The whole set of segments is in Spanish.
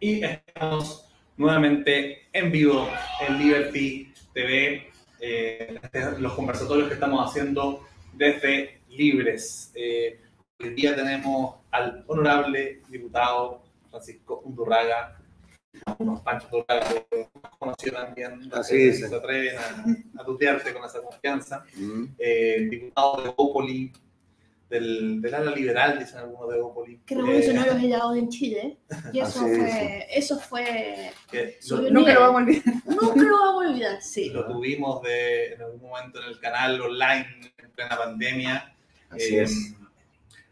Y estamos nuevamente en vivo en Liberty TV, eh, los conversatorios que estamos haciendo desde Libres. Eh, hoy día tenemos al honorable diputado Francisco Undurraga, unos Pancho Undurraga que conocido también, Así es. se atreven a, a tutearte con esa confianza. Eh, diputado de Opoli, del, del ala liberal, dicen algunos de Opoli. que Eh, revolucionó los helados en Chile. Y eso Así es, fue, eso fue, lo, Nunca lo vamos a olvidar. nunca lo vamos a olvidar, sí. lo tuvimos de, en algún momento en el canal online en plena pandemia. Así Eh, es.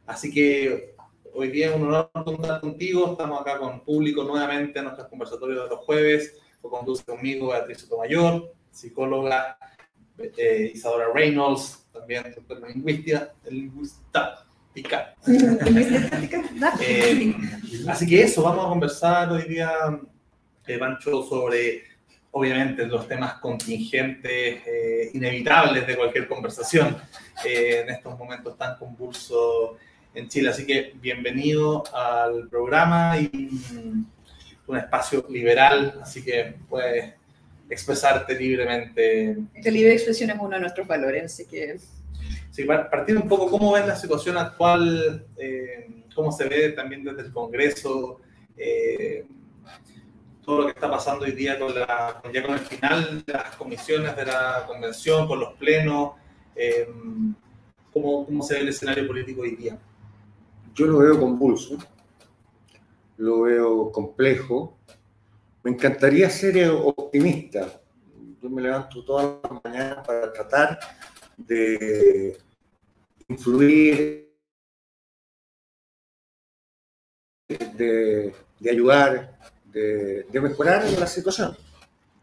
Así que hoy día es un honor contar contigo. Estamos acá con público nuevamente en nuestros conversatorios de los jueves. Lo conduce conmigo Beatriz Sotomayor, psicóloga eh, Isadora Reynolds, también doctora en lingüística, lingüista. Eh, así que eso, vamos a conversar hoy día, eh, Pancho, sobre obviamente los temas contingentes, eh, inevitables de cualquier conversación eh, en estos momentos tan convulsos en Chile. Así que bienvenido al programa y un espacio liberal, así que puedes expresarte libremente. La libre expresión es uno de nuestros valores, así que Sí, par- partiendo un poco, ¿cómo ves la situación actual? eh, ¿Cómo se ve también desde el Congreso? eh, todo lo que está pasando hoy día con, la, ya con el final de las comisiones de la convención, con los plenos. eh, ¿cómo, ¿Cómo se ve el escenario político hoy día? Yo lo veo convulso, lo veo complejo. Me encantaría ser eh, optimista. Yo me levanto todas las mañanas para tratar de influir, de, ayudar, de, de mejorar la situación.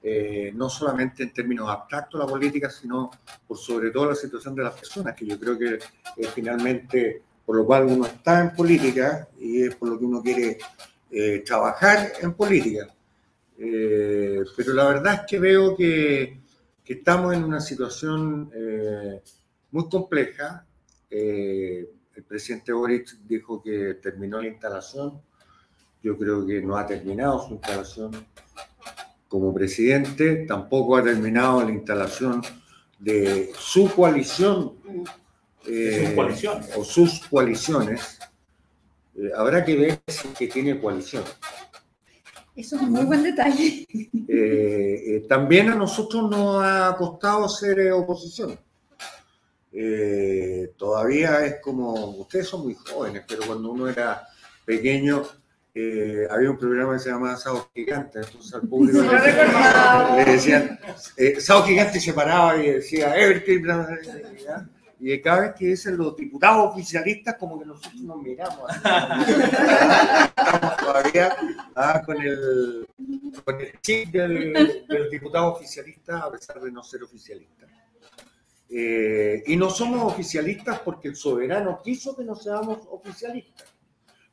Eh, no solamente en términos abstractos la política, sino por sobre todo la situación de las personas, que yo creo que eh, finalmente por lo cual uno está en política y es por lo que uno quiere eh, trabajar en política. Eh, pero la verdad es que veo que, que estamos en una situación eh, muy compleja. Eh, el presidente Boric dijo que terminó la instalación. Yo creo que no ha terminado su instalación como presidente. Tampoco ha terminado la instalación de su coalición De coaliciones. o sus coaliciones, habrá que ver si es que tiene coalición. Eso es un muy buen detalle. Eh, eh, también a nosotros nos ha costado ser eh, oposición. Eh, todavía es como, ustedes son muy jóvenes, pero cuando uno era pequeño eh, había un programa que se llamaba Sábado Gigante, entonces al público Sí, le decían, eh, Sábado Gigante se paraba y decía, Everton, y cada vez que dicen los diputados oficialistas, como que nosotros nos miramos. Estamos todavía ah, con, el, con el chip del, del diputado oficialista, a pesar de no ser oficialista. Eh, y no somos oficialistas porque el soberano quiso que no seamos oficialistas.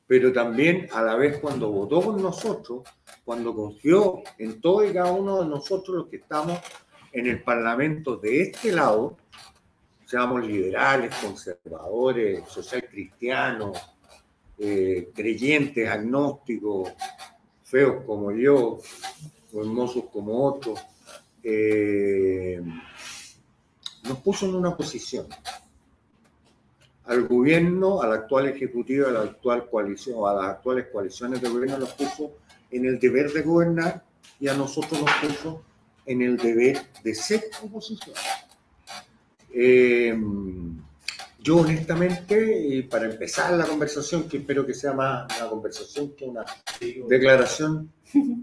Pero también a la vez cuando votó con nosotros, cuando confió en todo y cada uno de nosotros los que estamos en el Parlamento de este lado, seamos liberales, conservadores, social cristianos, eh, creyentes, agnósticos, feos como yo, o hermosos como otros, eh, nos puso en una posición al gobierno, al actual ejecutivo, a la actual coalición, a las actuales coaliciones de gobierno, nos puso en el deber de gobernar y a nosotros nos puso en el deber de ser oposición. Eh, yo honestamente, y para empezar la conversación, que espero que sea más una conversación que una declaración,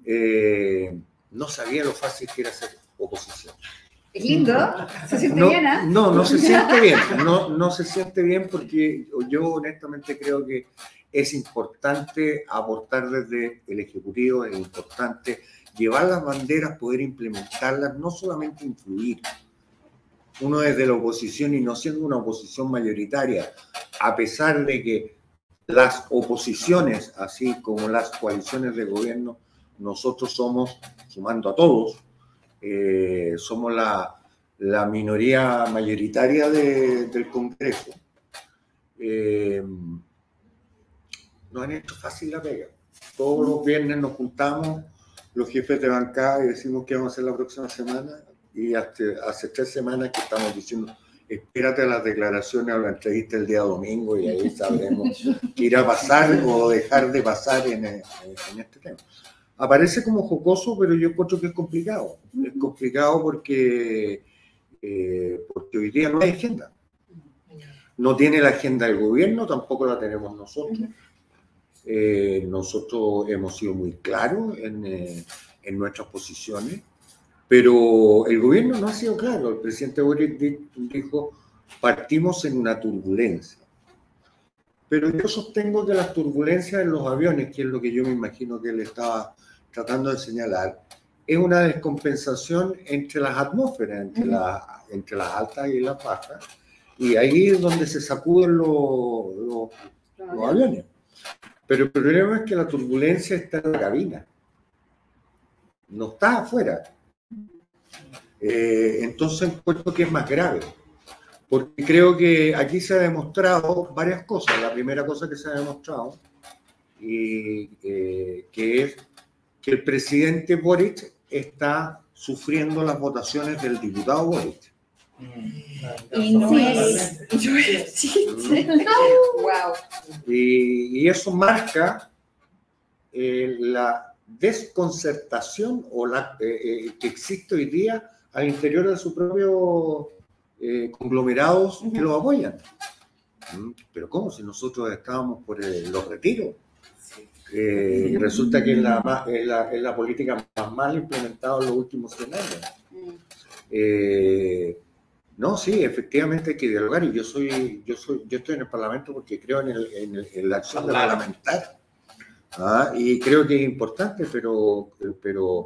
eh, no sabía lo fácil que era ser oposición. Es lindo, se siente No, bien, ¿ah? no, no se siente bien, no, no se siente bien porque yo honestamente creo que es importante aportar desde el Ejecutivo, es importante llevar las banderas, poder implementarlas, no solamente influir. Uno desde la oposición y no siendo una oposición mayoritaria, a pesar de que las oposiciones, así como las coaliciones de gobierno, nosotros somos, sumando a todos, eh, somos la, la minoría mayoritaria de- del Congreso. Eh, nos han hecho fácil la pega. Todos los viernes nos juntamos los jefes de bancada y decimos qué vamos a hacer la próxima semana. Y hace, hace tres semanas que estamos diciendo, espérate a las declaraciones o la entrevista el día domingo y ahí sabremos qué irá a pasar o dejar de pasar en este tema. Aparece como jocoso, pero yo encuentro que es complicado. Es complicado porque, eh, porque hoy día no hay agenda. No tiene la agenda del gobierno, tampoco la tenemos nosotros. Eh, nosotros hemos sido muy claros en, eh, en nuestras posiciones, pero el gobierno no ha sido claro. El presidente Boric di- dijo, partimos en una turbulencia. Pero yo sostengo que las turbulencias en los aviones, que es lo que yo me imagino que él estaba tratando de señalar, es una descompensación entre las atmósferas, entre, Ujú. la- entre las altas y las bajas, y ahí es donde se sacuden los- los, los aviones. Pero el problema es que la turbulencia está en la cabina, no está afuera. Eh, entonces encuentro que es más grave, porque creo que aquí se ha demostrado varias cosas. La primera cosa que se ha demostrado, y, eh, que es que el presidente Boric está sufriendo las votaciones del diputado Boric. Y no Sí. es. no es chiste. wow. Y, y eso marca eh, la desconcertación o la, eh, eh, que existe hoy día al interior de sus propios eh, conglomerados que Ujú. lo apoyan. Mm, Pero ¿cómo? Si nosotros estábamos por los retiros. Eh, resulta que es la, es la, es la política más mal implementada en los últimos 100 años. Eh, no, sí, efectivamente hay que dialogar y yo soy, yo soy, yo estoy en el Parlamento porque creo en, el- en el- en la acción de parlamentar. Ah, y creo que es importante, pero, pero,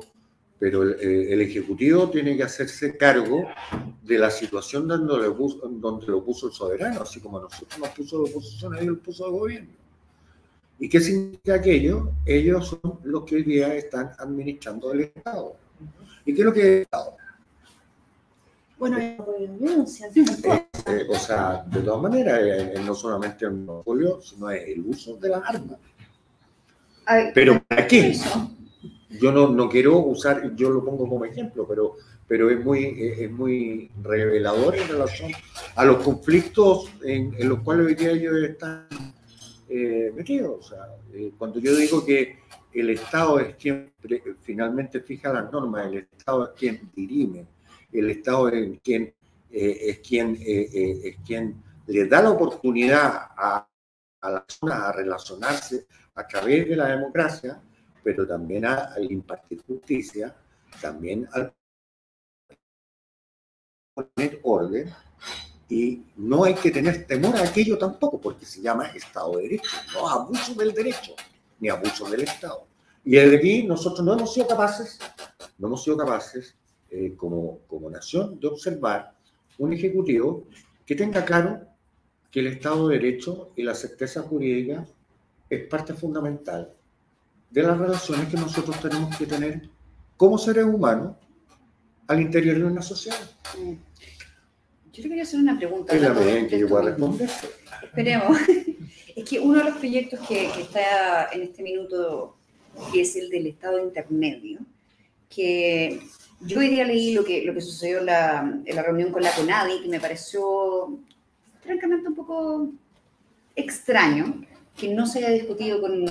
pero el, el Ejecutivo tiene que hacerse cargo de la situación donde lo, puso, donde lo puso el soberano, así como nosotros nos puso la oposición, ellos lo puso el gobierno. ¿Y qué significa aquello? Ellos son los que hoy día están administrando el Estado. ¿Y qué es lo que es el Estado? Bueno, hay violencia. Eh, o sea, de todas maneras, eh, eh, no solamente el monopolio, sino el uso de las armas. Ay, ¿Pero para qué? Yo no, no quiero usar, yo lo pongo como ejemplo, pero, pero es, muy, es muy revelador en relación a los conflictos en, en los cuales hoy día ellos están eh, metidos. O sea, eh, cuando yo digo que el Estado es quien finalmente fija las normas, el Estado es quien dirime, el Estado es quien, eh, es, quien, eh, eh, es quien le da la oportunidad a, a las personas a relacionarse a través de la democracia, pero también a- al impartir justicia, también al poner orden. Y no hay que tener temor a aquello tampoco, porque se llama Estado de Derecho, no abuso del derecho, ni abuso del Estado. Y desde aquí nosotros no hemos sido capaces, no hemos sido capaces eh, como, como nación de observar un ejecutivo que tenga claro que el Estado de Derecho y la certeza jurídica es parte fundamental de las relaciones que nosotros tenemos que tener como seres humanos al interior de una sociedad. Yo le quería hacer una pregunta. Es la hablando medida en de que yo esto pueda mismo. responder. Esperemos. Es que uno de los proyectos que, que está en este minuto, es el del Estado intermedio, que yo hoy día leí lo que, lo que sucedió en la, en la reunión con la CONADI, que me pareció francamente un poco extraño que no se haya discutido con,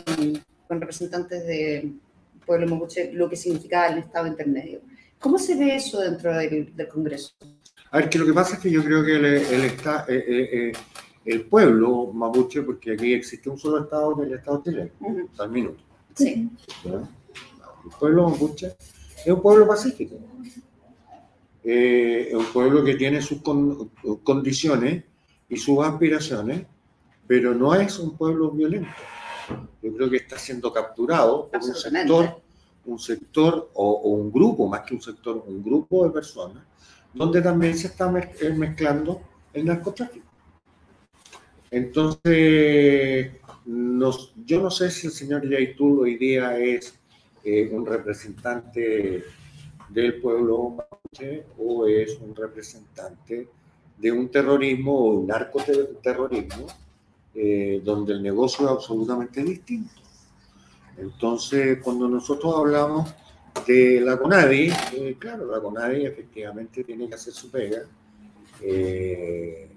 con representantes del pueblo mapuche lo que significaba el Estado intermedio. ¿Cómo se ve eso dentro del, del Congreso? A ver, que lo que pasa es que yo creo que el, el, esta- eh, eh, eh, el pueblo mapuche, porque aquí existe un solo Estado, que es el Estado chileno, Ujú, al minuto. Sí. ¿ya? El pueblo mapuche es un pueblo pacífico. Eh, es un pueblo que tiene sus con- condiciones y sus aspiraciones, pero no es un pueblo violento. Yo creo que está siendo capturado por un sector, un sector o, o un grupo, más que un sector, un grupo de personas, donde también se está eh, mezclando el narcotráfico. Entonces, nos- yo no sé si el señor Yaitul hoy día es eh, un representante del pueblo mapuche o es un representante de un terrorismo o un narcoterrorismo eh, donde el negocio es absolutamente distinto. Entonces, cuando nosotros hablamos de la CONADI, eh, claro, la CONADI efectivamente tiene que hacer su pega. Eh,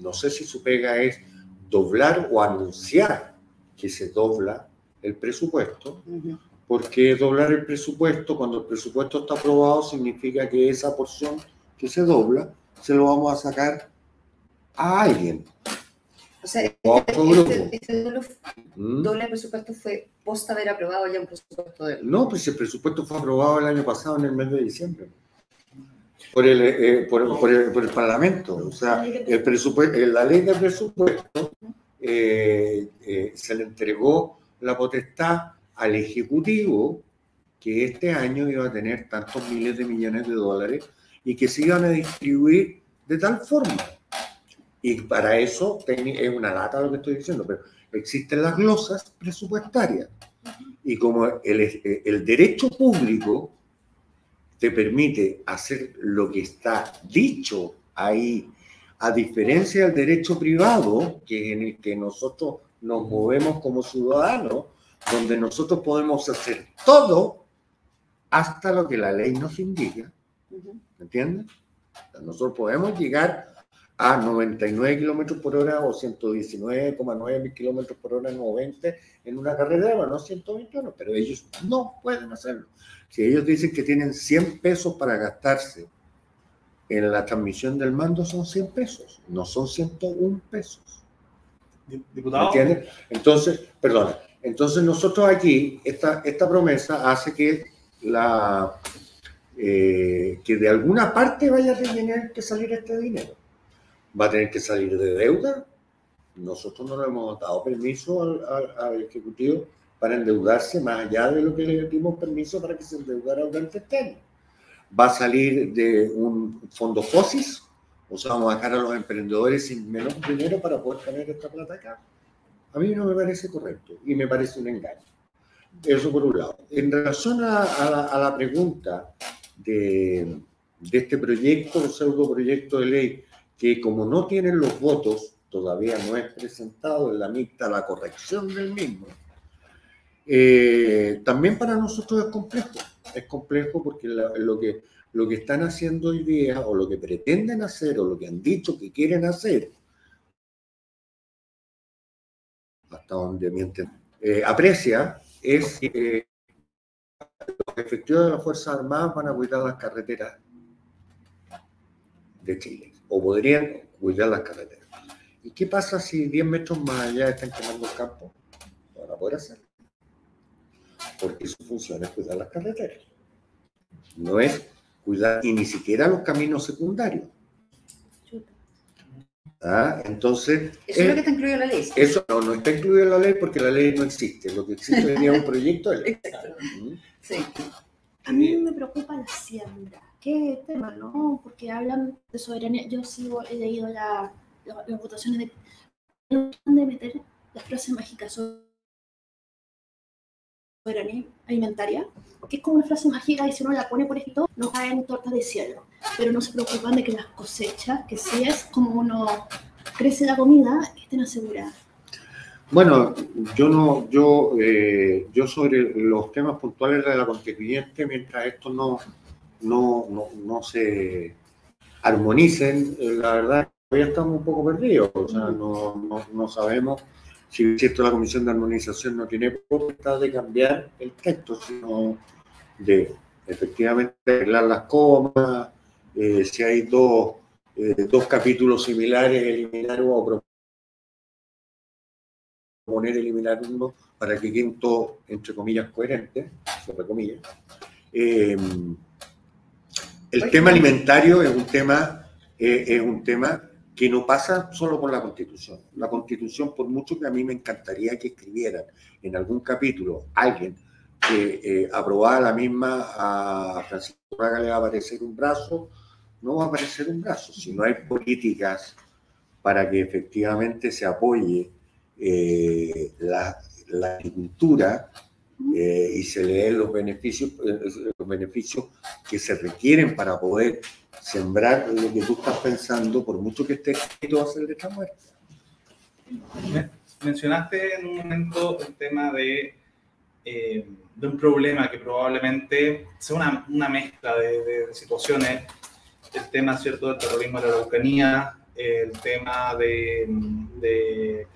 no sé si su pega es doblar o anunciar que se dobla el presupuesto, porque doblar el presupuesto, cuando el presupuesto está aprobado, significa que esa porción que se dobla, se lo vamos a sacar a alguien, O sea, otro grupo. este, este doble, ¿Mm? doble presupuesto fue post haber aprobado ya un presupuesto de... No, pues el presupuesto fue aprobado el año pasado, en el mes de diciembre, por el, eh, por, por el, por el Parlamento. O sea, el presupuesto, la ley de presupuesto eh, eh, se le entregó la potestad al Ejecutivo que este año iba a tener tantos miles de millones de dólares y que se iban a distribuir de tal forma. Y para eso es una lata lo que estoy diciendo, pero existen las glosas presupuestarias. Y como el, el derecho público te permite hacer lo que está dicho ahí, a diferencia del derecho privado, que en el que nosotros nos movemos como ciudadanos, donde nosotros podemos hacer todo hasta lo que la ley nos indica. ¿me entiendes? Nosotros podemos llegar a 99 kilómetros por hora o 119,9 kilómetros por hora, no 20 en una carretera, no 121, pero ellos no pueden hacerlo. Si ellos dicen que tienen 100 pesos para gastarse en la transmisión del mando, son 100 pesos, no son 101 pesos. Di- ¿Me Diputado, entiendes? Entonces, perdona, entonces nosotros aquí, esta, esta promesa hace que la eh, que de alguna parte vaya a tener que salir este dinero. Va a tener que salir de deuda. Nosotros no le hemos dado permiso al, Ejecutivo para endeudarse más allá de lo que le dimos permiso para que se endeudara durante este año. Va a salir de un fondo FOSIS, o sea, vamos a dejar a los emprendedores sin menos dinero para poder tener esta plata acá. A mí no me parece correcto y me parece un engaño. Eso por un lado. En relación a, a la, pregunta de, de este proyecto, o pseudo proyecto de ley, que como no tienen los votos, todavía no es presentado en la mixta la corrección del mismo, eh, también para nosotros es complejo. Es complejo porque lo, que, lo que están haciendo hoy día, o lo que pretenden hacer, o lo que han dicho que quieren hacer, hasta donde mienten, eh, aprecia, es que eh, los efectivos de las Fuerzas Armadas van a cuidar las carreteras de Chile, o podrían cuidar las carreteras. ¿Y qué pasa si 10 metros más allá están quemando el campo? No van a poder hacerlo. Porque su función es cuidar las carreteras. No es cuidar, y ni siquiera los caminos secundarios. ¿ah? Entonces, Eso es eh, lo que está incluido en la ley. eso no, no está incluido en la ley porque la ley no existe. Lo que existe es un proyecto de ley. ¿Mm? Sí. A mí me preocupa la hacienda. ¿Qué tema, no? Porque hablan de soberanía. Yo sigo, he leído la, la- las votaciones de, de meter la frase mágica soberanía alimentaria, que es como una frase mágica y si uno la pone por escrito, no caen tortas de cielo. Pero no se preocupan de que las cosechas, que sí es como uno crece la comida, estén aseguradas. Bueno, yo no, yo, eh, yo sobre los temas puntuales de la constituyente, mientras estos no, no, no, no se armonicen, eh, la verdad todavía estamos un poco perdidos. O sea, no, no, no sabemos si es cierto la comisión de armonización no tiene potestad de cambiar el texto, sino de efectivamente arreglar las comas, eh, si hay dos, eh, dos capítulos similares, eliminar o proponer eliminar uno para que queden todos, entre comillas, coherentes, entre comillas. Eh, el tema alimentario es un tema, eh, es un tema que no pasa solo por la Constitución. La Constitución, por mucho que a mí me encantaría que escribieran en algún capítulo alguien que eh, aprobara la misma a Francisco Raga le va a aparecer un brazo, no va a aparecer un brazo. Si no hay políticas para que efectivamente se apoye eh, la, la agricultura eh, y se le den los beneficios, eh, los beneficios que se requieren para poder sembrar lo que tú estás pensando, por mucho que esté escrito, va a ser letra muerta. mencionaste en un momento el tema de, eh, de un problema que probablemente sea una, una mezcla de, de, situaciones, el tema, ¿cierto?, del terrorismo de la Araucanía, el tema de... de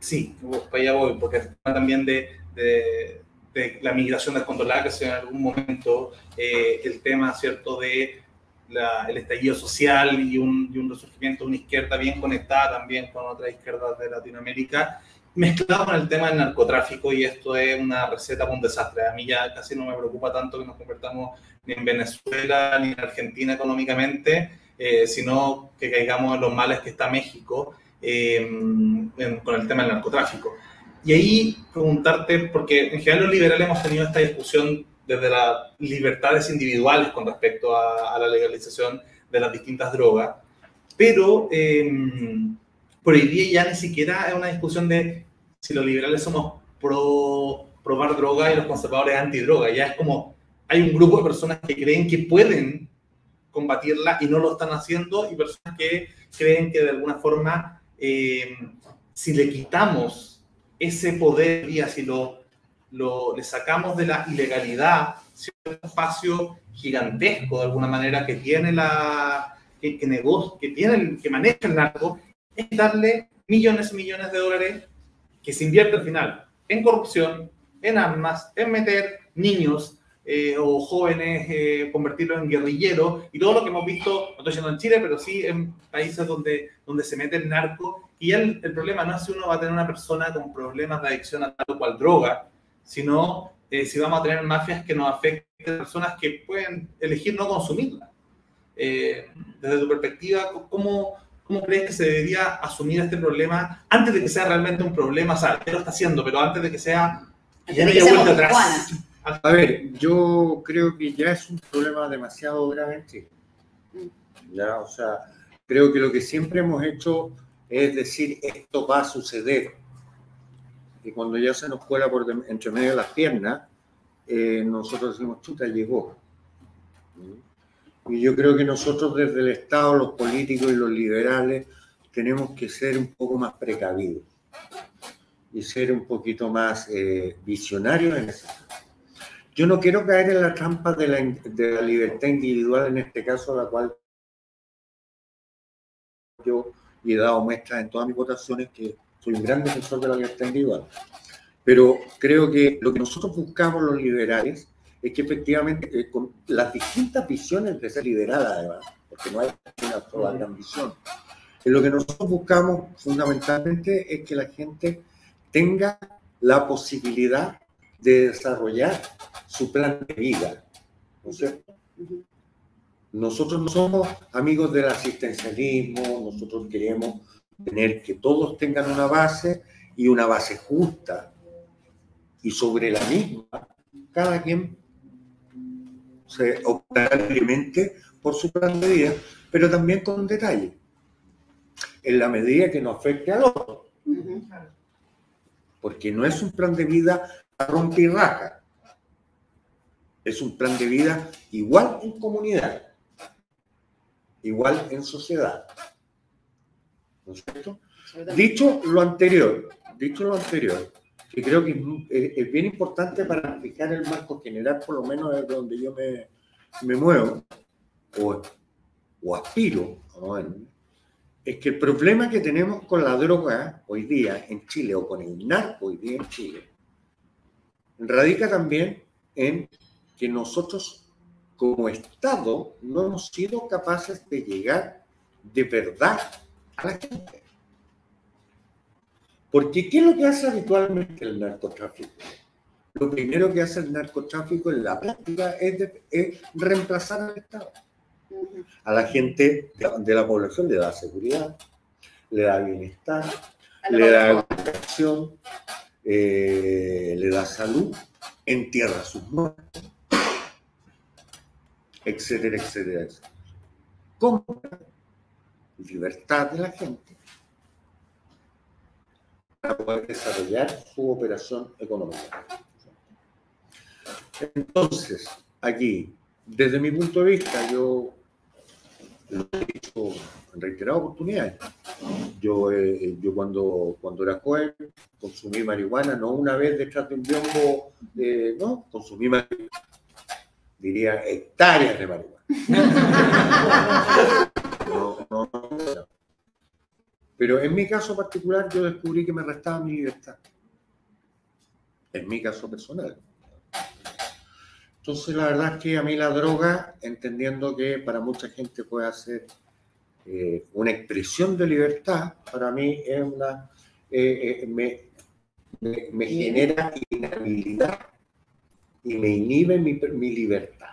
sí, para allá voy, porque el tema también de, de, de la migración descontrolada que se en algún momento, eh, el tema, ¿cierto?, de la, el estallido social y un, y un, resurgimiento de una izquierda bien conectada también con otras izquierdas de Latinoamérica, mezclado con el tema del narcotráfico y esto es una receta para un desastre. A mí ya casi no me preocupa tanto que nos convertamos ni en Venezuela ni en Argentina económicamente, eh, sino que caigamos en los males que está México eh, con el tema del narcotráfico. Y ahí preguntarte, porque en general los liberales hemos tenido esta discusión desde las libertades individuales con respecto a, a la legalización de las distintas drogas, pero eh, por hoy día ya ni siquiera es una discusión de si los liberales somos pro probar droga y los conservadores antidroga, ya es como hay un grupo de personas que creen que pueden combatirla y no lo están haciendo y personas que creen que de alguna forma eh, si le quitamos ese poder y si lo lo, le sacamos de la ilegalidad cierto espacio gigantesco de alguna manera que tiene la que, que, negocio, que tiene que maneja el narco es darle millones y millones de dólares que se invierte al final en corrupción, en armas, en meter niños eh, o jóvenes, eh, convertirlos en guerrilleros y todo lo que hemos visto, no estoy diciendo en Chile, pero sí en países donde, donde se mete el narco. Y el, el problema no es si uno va a tener una persona con problemas de adicción a tal o cual droga, sino eh, si vamos a tener mafias que nos afecten a personas que pueden elegir no consumirla. Eh, desde tu perspectiva, ¿cómo, ¿cómo crees que se debería asumir este problema antes de que sea realmente un problema? O sea, ya lo está haciendo, pero antes de que sea... Ya no vuelta atrás. A ver, yo creo que ya es un problema demasiado grave en Chile. Ya, o sea, creo que lo que siempre hemos hecho es decir, esto va a suceder y cuando ya se nos cuela por entre medio de las piernas, eh, nosotros decimos, chuta, llegó. Y yo creo que nosotros desde el Estado, los políticos y los liberales, tenemos que ser un poco más precavidos y ser un poquito más eh, visionarios en ese Yo no quiero caer en la trampa de la, de la libertad individual, en este caso, la cual yo he dado muestras en todas mis votaciones que soy un gran defensor de la libertad individual. Pero creo que lo que nosotros buscamos los liberales es que efectivamente eh, con las distintas visiones de ser liberal además, porque no hay una sola gran visión, lo que nosotros buscamos fundamentalmente es que la gente tenga la posibilidad de desarrollar su plan de vida. ¿No es cierto? Nosotros no somos amigos del asistencialismo, nosotros queremos tener que todos tengan una base y una base justa. Y sobre la misma, cada quien se optará libremente por su plan de vida, pero también con un detalle, en la medida que no afecte al otro. Porque no es un plan de vida a romper y raja. Es un plan de vida igual en comunidad, igual en sociedad. ¿no es cierto? Dicho lo anterior, dicho lo anterior, que creo que es, bien importante para fijar el marco general, por lo menos de donde yo me, me muevo, o, o aspiro, bueno, es que el problema que tenemos con la droga hoy día en Chile, o con el narco hoy día en Chile, radica también en que nosotros como Estado no hemos sido capaces de llegar de verdad a la gente. Porque ¿qué es lo que hace habitualmente el narcotráfico? Lo primero que hace el narcotráfico en la práctica es, de, es reemplazar al Estado. A la gente de, de, la población le da seguridad, le da bienestar, le da educación, eh, le da salud, entierra sus muertos, etcétera, etcétera, etcétera. Compra libertad de la gente para poder desarrollar su operación económica. Entonces, aquí, desde mi punto de vista, yo lo he dicho en reiteradas oportunidades. Yo, eh, yo cuando, cuando era joven consumí marihuana, no una vez detrás de un biombo, eh, no, consumí marihuana, diría hectáreas de marihuana. No, no, no. Pero en mi caso particular yo descubrí que me restaba mi libertad. En mi caso personal. Entonces la verdad es que a mí la droga, entendiendo que para mucha gente puede ser eh, una expresión de libertad, para mí es una, eh, eh, me, me, me genera inhabilidad y me inhibe mi, mi libertad.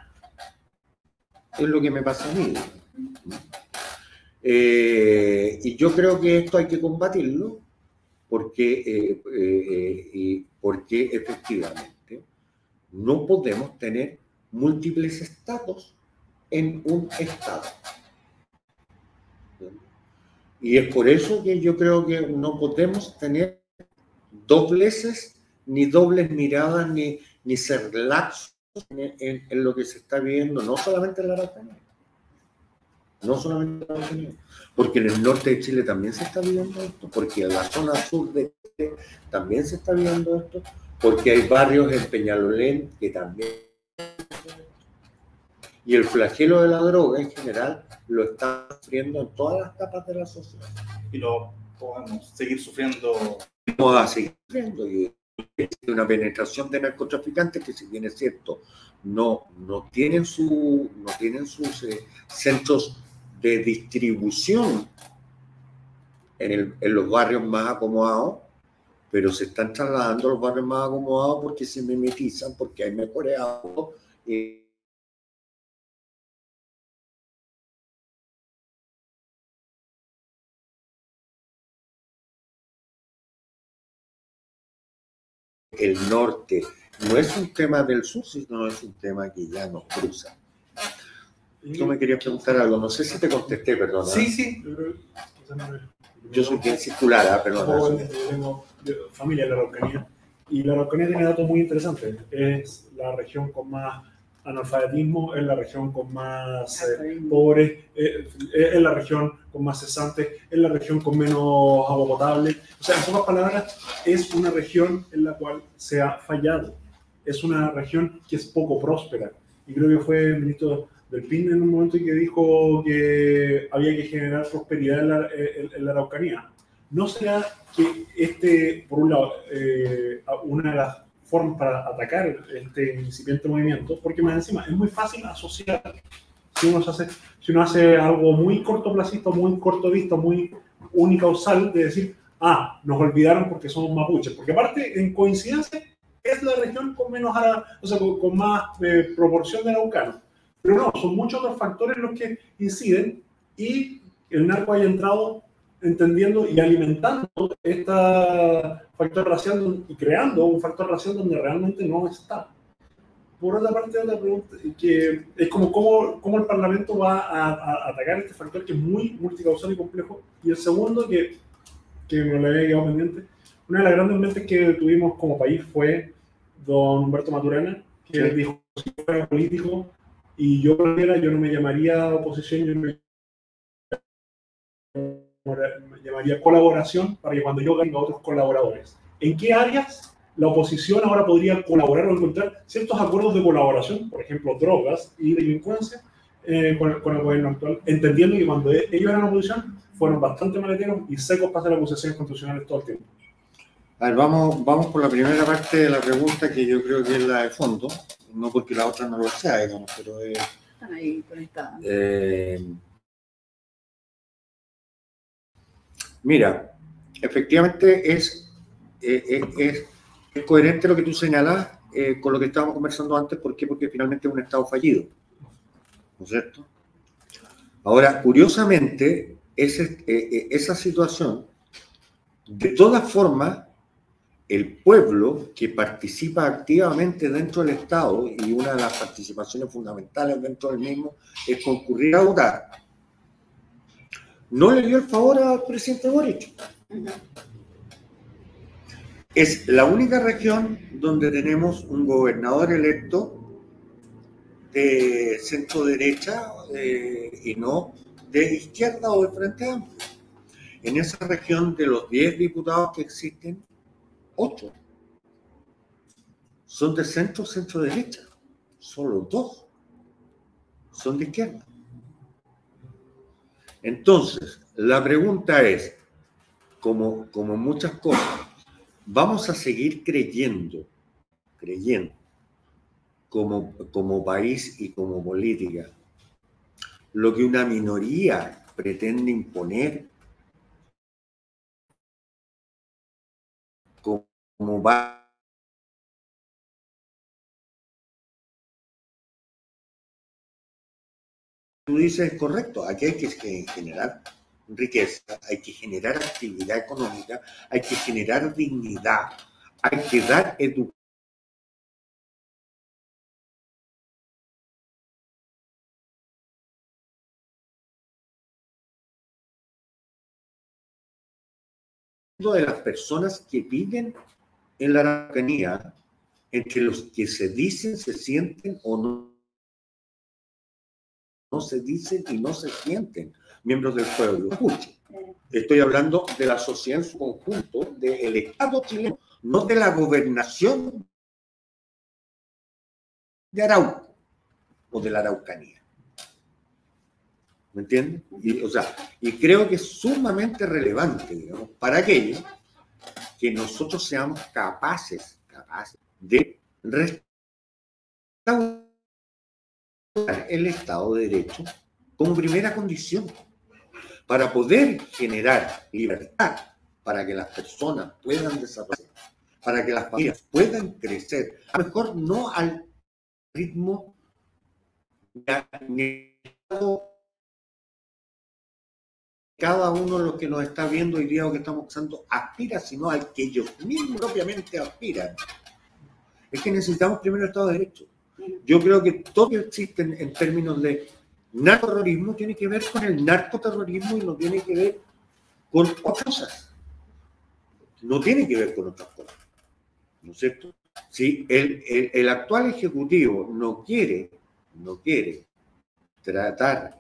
Es lo que me pasa a mí. Eh, y yo creo que esto hay que combatirlo porque, eh, eh, porque efectivamente no podemos tener múltiples estados en un estado. Y es por eso que yo creo que no podemos tener dobleces, ni dobles miradas, ni, ni ser laxos en, en- en lo que se está viendo, no solamente en la Araucanía, no solamente en la Araucanía, porque en el norte de Chile también se está viendo esto, porque en la zona sur de Chile también se está viendo esto, porque hay barrios en Peñalolén que también... Y el flagelo de la droga en general lo está sufriendo en todas las capas de la sociedad. Y lo podemos seguir sufriendo. vamos a seguir sufriendo. Y una penetración de narcotraficantes que, si bien es cierto, no, no tienen, su, no tienen sus eh, centros de distribución en, el- en los barrios más acomodados, pero se están trasladando a los barrios más acomodados porque se mimetizan, porque hay mejores autos. El norte no es un tema del sur, sino es un tema que ya nos cruza. Tú me querías preguntar algo, no sé si te contesté, perdona. Sí, sí. Yo soy bien circular, ah, perdona. Yo tengo familia en la Araucanía y la Araucanía tiene datos muy interesantes. Es la región con más analfabetismo, es la región con más eh, pobres, eh, es la región con más cesantes, es la región con menos agua potable. O sea, en pocas palabras, es una región en la cual se ha fallado. Es una región que es poco próspera. Y creo que fue el ministro del PIN en un momento en que dijo que había que generar prosperidad en la, en- en la Araucanía. ¿No será que este, por un lado, eh, una de las formas para atacar este incipiente movimiento, porque más encima es muy fácil asociar, si uno hace, si uno hace algo muy cortoplacista, muy corto visto, muy unicausal, de decir, ah, nos olvidaron porque somos mapuches, porque aparte, en coincidencia, es la región con menos, ara- o sea, con, con más eh, proporción de araucanos. Pero no, son muchos otros factores los que inciden y el narco haya entrado entendiendo y alimentando este factor racial y creando un factor racial donde realmente no está. Por otra parte, otra pregunta que es como cómo, cómo el Parlamento va a, a atacar este factor que es muy multicausal y complejo. Y el segundo, que, que me lo había quedado pendiente, una de las grandes mentes que tuvimos como país fue don Humberto Maturana, que Sí. dijo, si fuera político y yo yo no me llamaría oposición, yo me llamaría colaboración para que cuando yo gane otros colaboradores. ¿En qué áreas la oposición ahora podría colaborar o encontrar ciertos acuerdos de colaboración, por ejemplo, drogas y delincuencia, eh, con, el, con el gobierno actual, entendiendo que cuando ellos eran oposición fueron bastante maleteros y secos para hacer acusaciones constitucionales todo el tiempo? A ver, vamos, vamos por la primera parte de la pregunta que yo creo que es la de fondo, no porque la otra no lo sea, digamos, pero es... Están ahí conectadas. Eh, mira, efectivamente es, eh, eh, es, es coherente lo que tú señalas eh, con lo que estábamos conversando antes. ¿Por qué? Porque finalmente es un Estado fallido. ¿No es cierto? Ahora, curiosamente, esa situación, de todas formas, el pueblo que participa activamente dentro del Estado y una de las participaciones fundamentales dentro del mismo es concurrir a votar. No le dio el favor al presidente Boric. Es la única región donde tenemos un gobernador electo de centro derecha eh, y no de izquierda o de Frente Amplio. En esa región de los 10 diputados que existen, 8 son de centro, centro derecha. Solo dos son de izquierda. Entonces, la pregunta es, como, como muchas cosas, vamos a seguir creyendo, creyendo, como, como país y como política, lo que una minoría pretende imponer como va tú dices es correcto, aquí hay que generar riqueza, hay que generar actividad económica, hay que generar dignidad, hay que dar educación. de las personas que viven en la Araucanía, entre los que se dicen, se sienten o no no se dicen y no se sienten miembros del pueblo. Estoy hablando de la sociedad en su conjunto, del Estado chileno, no de la gobernación de Arauco o de la Araucanía. ¿Me entienden? Y, o sea, y creo que es sumamente relevante, para aquello que nosotros seamos capaces, capaces de restaurar el Estado de Derecho como primera condición para poder generar libertad, para que las personas puedan desarrollarse, para que las familias puedan crecer, a lo mejor no al ritmo cada uno de los que nos está viendo hoy día o que estamos usando aspira, sino al que ellos mismos propiamente aspiran. Es que necesitamos primero el Estado de Derecho. Yo creo que todo que existe en, términos de narcoterrorismo tiene que ver con el narcoterrorismo y no tiene que ver con otras cosas. No tiene que ver con otras cosas. ¿No es cierto? Si el, el, actual ejecutivo no quiere, no quiere tratar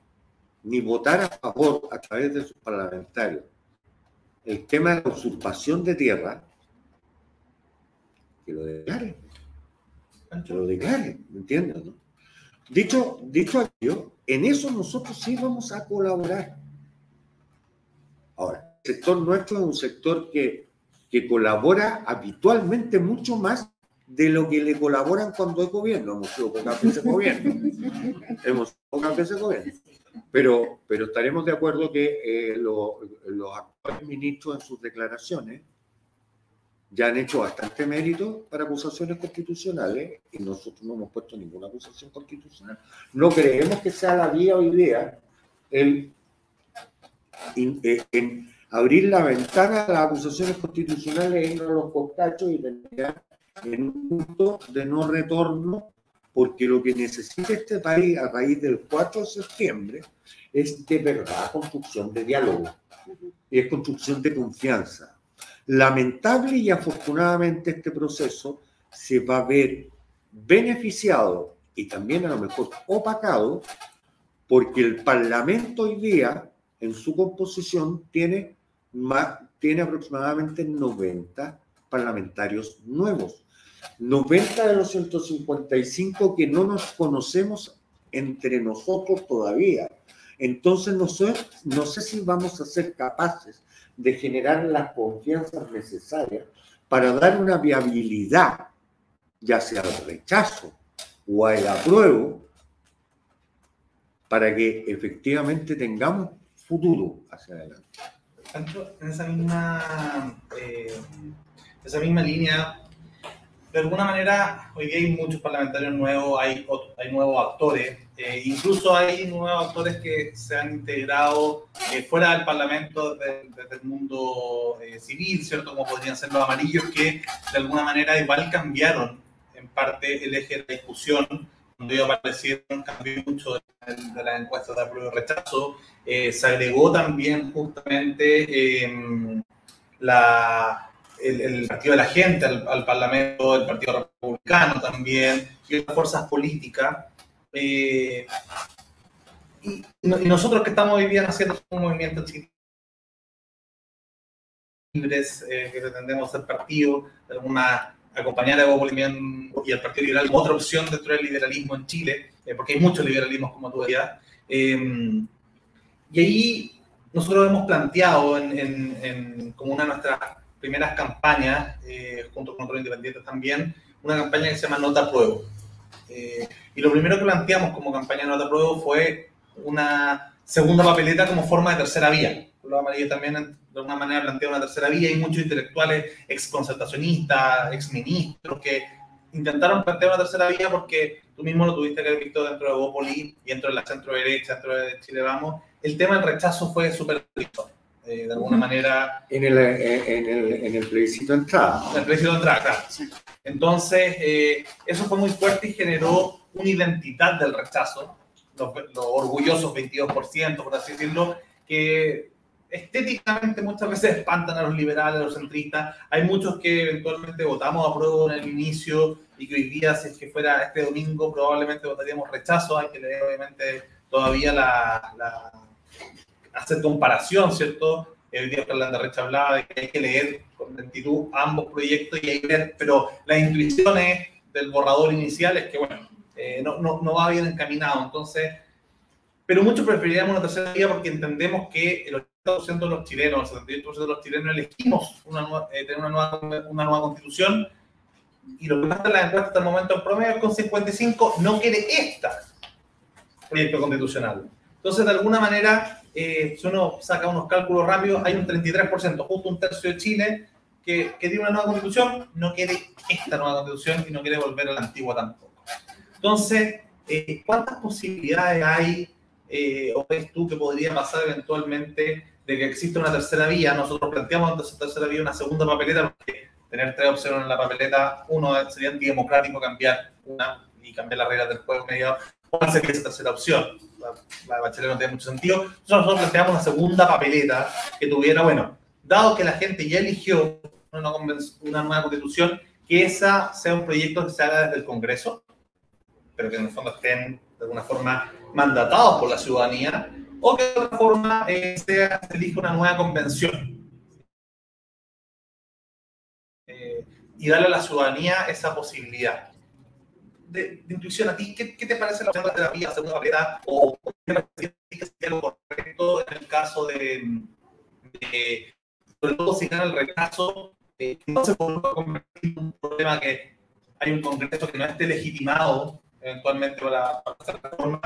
ni votar a favor a través de sus parlamentarios el tema de la usurpación de tierra, que lo declare que lo declare, ¿me entiendes? Dicho, dicho aquello, en eso nosotros sí vamos a colaborar. Ahora, el sector nuestro es un sector que, que colabora habitualmente mucho más de lo que le colaboran cuando es gobierno. Hemos sido pocas veces gobierno. Hemos sido pocas veces gobierno. Pero, pero estaremos de acuerdo que eh, los actuales ministros en sus declaraciones ya han hecho bastante mérito para acusaciones constitucionales y nosotros no hemos puesto ninguna acusación constitucional. No creemos que sea la vía hoy día el, eh, abrir la ventana a las acusaciones constitucionales, ir a los costachos y terminar en un punto de no retorno, porque lo que necesita este país a raíz del 4 de septiembre es de verdad construcción de diálogo y es construcción de confianza Lamentable y afortunadamente este proceso se va a ver beneficiado y también a lo mejor opacado porque el Parlamento hoy día en su composición tiene, más, tiene aproximadamente 90 parlamentarios nuevos. 90 de los 155 que no nos conocemos entre nosotros todavía. Entonces no sé, no sé si vamos a ser capaces de generar las confianzas necesarias para dar una viabilidad, ya sea al rechazo o al apruebo, para que efectivamente tengamos futuro hacia adelante. En esa misma, eh, esa misma línea, de alguna manera, hoy hay muchos parlamentarios nuevos, hay, hay nuevos actores, eh, incluso hay nuevos actores que se han integrado eh, fuera del Parlamento desde, el mundo eh, civil, ¿cierto? Como podrían ser los amarillos, que de alguna manera igual cambiaron en parte el eje de la discusión. Cuando ellos aparecieron, cambió mucho de, de las encuestas de apruebo y rechazo. se agregó también justamente em, la, el, Partido de la Gente al, Parlamento, el Partido Republicano también, y otras fuerzas políticas. Eh, y, y nosotros que estamos hoy día haciendo un movimiento en libres, eh, que pretendemos ser partido, alguna acompañar a Evo y al Partido Liberal como otra opción dentro del liberalismo en Chile, eh, porque hay muchos liberalismos, como tú decías. Eh, y ahí nosotros hemos planteado en, en, como una de nuestras primeras campañas, junto con otros independientes también, una campaña que se llama Nota Pruebo. y lo primero que planteamos como campaña Nota Pruebo fue una segunda papeleta como forma de tercera vía. Lo amarillo también de alguna manera plantea una tercera vía. Hay muchos intelectuales ex concertacionistas, ex ministros que intentaron plantear una tercera vía porque tú mismo lo tuviste que haber visto dentro de Bópoli y dentro de la centro derecha, dentro de Chile Vamos. El tema del rechazo fue súper eh, de alguna manera. En el, eh, en, el, en el plebiscito de entrada. En el plebiscito de entrada, claro. Entonces, eh, eso fue muy fuerte y generó una identidad del rechazo los, orgullosos 22%, por así decirlo, que estéticamente muchas veces espantan a los liberales, a los centristas. Hay muchos que eventualmente votamos a prueba en el inicio y que hoy día, si es que fuera este domingo, probablemente votaríamos rechazo. Hay que leer, obviamente, todavía la, la hacer comparación, ¿cierto? El día Fernanda Recha hablaba de que hay que leer con lentitud ambos proyectos y hay que ver, pero las intuiciones del borrador inicial es que, bueno, eh, no, no, no, va bien encaminado. Entonces, pero muchos preferiríamos una tercera vía porque entendemos que el 80% de los chilenos, el 78% de los chilenos elegimos una nueva, eh, tener una nueva, una nueva constitución y lo que pasa en la encuesta hasta el momento en promedio con 55 no quiere esta proyecto constitucional. Entonces, de alguna manera, eh, si uno saca unos cálculos rápidos, hay un 33%, justo un tercio de Chile, que, que tiene una nueva constitución, no quiere esta nueva constitución y no quiere volver a la antigua tampoco. Entonces, eh, ¿cuántas posibilidades hay eh, o ves tú que podría pasar eventualmente de que exista una tercera vía? Nosotros planteamos entonces tercera vía una segunda papeleta, porque tener tres opciones en la papeleta, uno sería antidemocrático cambiar una y cambiar las reglas del juego medio. ¿Cuál sería esa tercera opción? La, la no tiene mucho sentido. Nosotros planteamos una segunda papeleta que tuviera, bueno, dado que la gente ya eligió una, nueva constitución, que esa sea un proyecto que se haga desde el Congreso, pero que en el fondo estén de alguna forma mandatados por la ciudadanía, o que de otra forma eh, sea, se elija una nueva convención. Eh, y darle a la ciudadanía esa posibilidad. De, intuición a ti, ¿qué, te parece la segunda terapia, la variedad? ¿O qué parece que sería lo correcto en el caso de, sobre todo si gana el rechazo, eh, no se puede convertir en un problema que hay un Congreso que no esté legitimado eventualmente para, hacer reforma,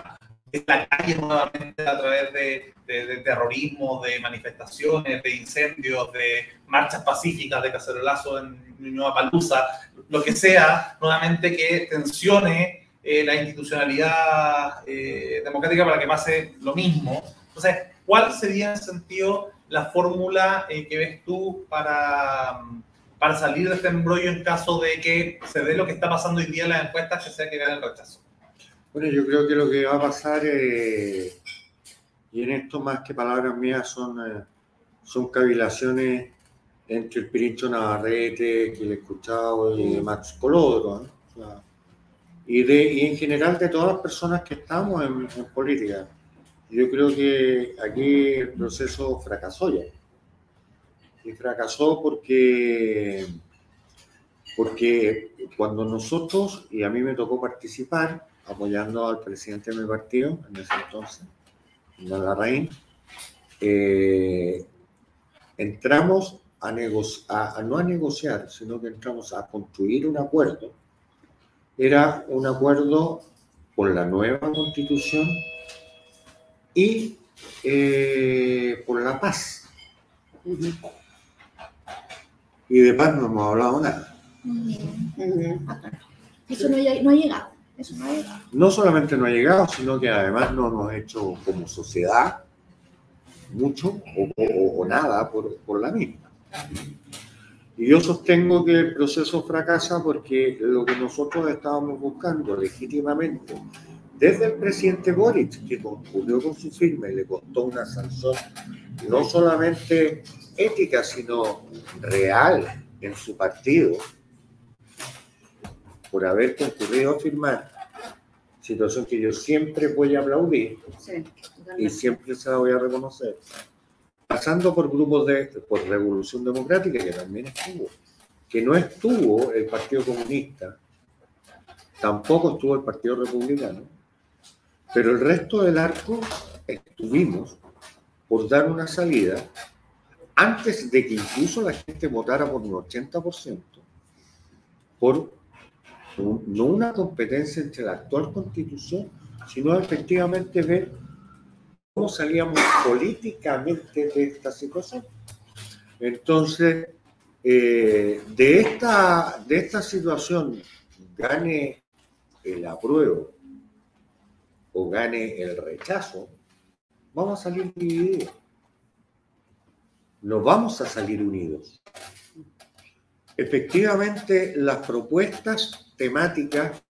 es la calle nuevamente a través de, de, terrorismo, de manifestaciones, de incendios, de marchas pacíficas de cacerolazo en Nueva Palusa, lo que sea, nuevamente que tensione eh, la institucionalidad eh, democrática para que pase lo mismo. Entonces, ¿cuál sería en sentido la fórmula eh, que ves tú para para salir de este embrollo en caso de que se dé lo que está pasando hoy día en las encuestas, que sea que gane el rechazo? Bueno, yo creo que lo que va a pasar, eh, y en esto más que palabras mías, son, eh, son cavilaciones entre el Pirincho Navarrete, que le he escuchado, y Max Colodro, y, de, y en general de todas las personas que estamos en, en política. Yo creo que aquí el proceso fracasó ya y fracasó porque, porque cuando nosotros, y a mí me tocó participar apoyando al presidente de mi partido en ese entonces, Larraín, eh, entramos a, a, no a negociar, sino que entramos a construir un acuerdo. Era un acuerdo por la nueva constitución y eh, por la paz y de paz no hemos hablado nada. Eso no, ha llegado. No, ha solamente no ha llegado, sino que además no hemos hecho como sociedad mucho o, nada por, por, la misma. Y yo sostengo que el proceso fracasa porque lo que nosotros estábamos buscando legítimamente, desde el presidente Boric, que concurrió con su firma y le costó una sanción no solamente ética, sino real en su partido, por haber concurrido a firmar, situación que yo siempre voy a aplaudir Sí, y siempre se la voy a reconocer, pasando por grupos de por Revolución Democrática, que también estuvo, que no estuvo el Partido Comunista, tampoco estuvo el Partido Republicano, pero el resto del arco estuvimos por dar una salida antes de que incluso la gente votara por un 80%, por no una competencia entre la actual constitución, sino efectivamente ver cómo salíamos políticamente de esta situación. Entonces, eh, de, esta, de esta situación gane el apruebo o gane el rechazo, vamos a salir divididos. No vamos a salir unidos. Efectivamente, las propuestas temáticas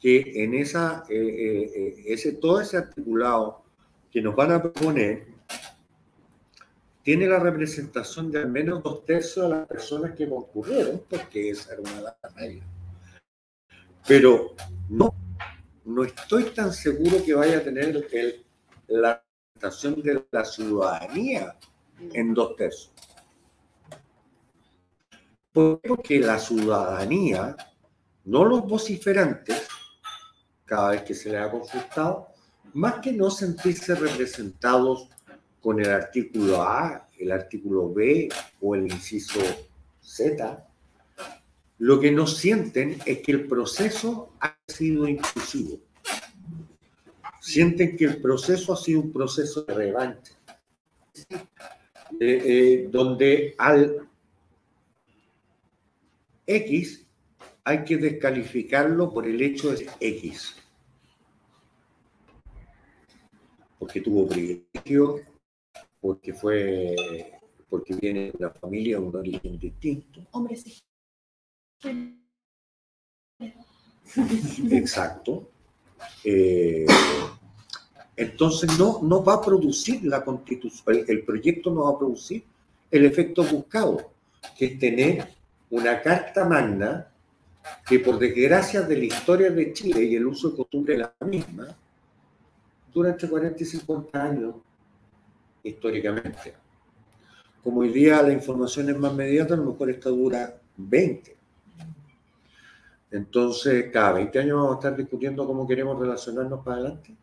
que en esa, eh, eh, eh, ese, todo ese articulado que nos van a proponer tiene la representación de al menos dos tercios de las personas que concurrieron, porque esa era una de las reglas. Pero no, no estoy tan seguro que vaya a tener el- la representación de la ciudadanía en dos tercios. Porque la ciudadanía, no los vociferantes, cada vez que se les ha consultado, más que no sentirse representados con el artículo A, el artículo B o el inciso Z, lo que no sienten es que el proceso ha sido inclusivo. Sienten que el proceso ha sido un proceso de revancha, eh, donde al X hay que descalificarlo por el hecho de X. Porque tuvo privilegio, porque fue, porque viene de una familia de un origen distinto. Hombre, sí. Exacto. Eh, entonces no, no va a producir la constitución, el, el proyecto no va a producir el efecto buscado, que es tener una carta magna que por desgracia de la historia de Chile y el uso de costumbre de la misma, durante 40 y 50 años históricamente. Como hoy día la información es más mediata, a lo mejor esta dura 20. Entonces, cada 20 años vamos a estar discutiendo cómo queremos relacionarnos para adelante.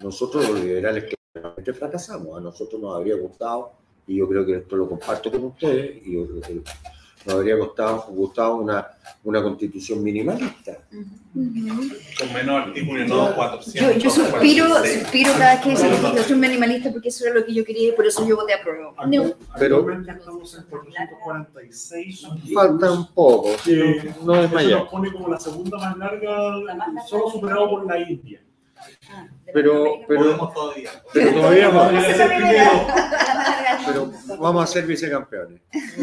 Nosotros los liberales claramente fracasamos. A nosotros nos habría gustado, y yo creo que esto lo comparto con ustedes, y yo creo que nos habría gustado, gustado una, una constitución minimalista. Con menos artículos, no 400. Yo, yo suspiro, 46. suspiro cada vez que dice un minimalista porque eso era lo que yo quería y por eso yo voté a prueba. Actual- Pero- Actualmente estamos en 446. Falta un poco, no es eso mayor. nos pone como la segunda más larga, La más larga. solo superado por la India. Ah, Pero- Latinoamérica. pero-. Pero todavía vamos, Podría ser primero. pero vamos a ser vicecampeones.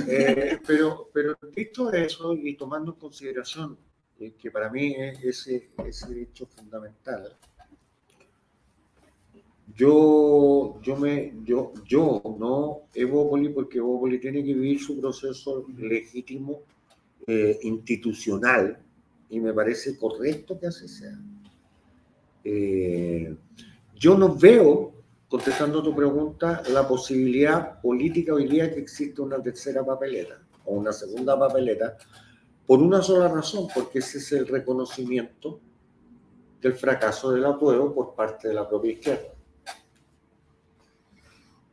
Eh, pero, pero visto eso y tomando en consideración eh, que para mí es ese, ese hecho fundamental, yo, yo, me, yo, yo no Evópoli porque Evópoli tiene que vivir su proceso legítimo, eh, institucional, y me parece correcto que así sea. Eh, yo no veo contestando tu pregunta, la posibilidad política hoy día que existe una tercera papeleta o una segunda papeleta, por una sola razón, porque ese es el reconocimiento del fracaso del apruebo por parte de la propia izquierda.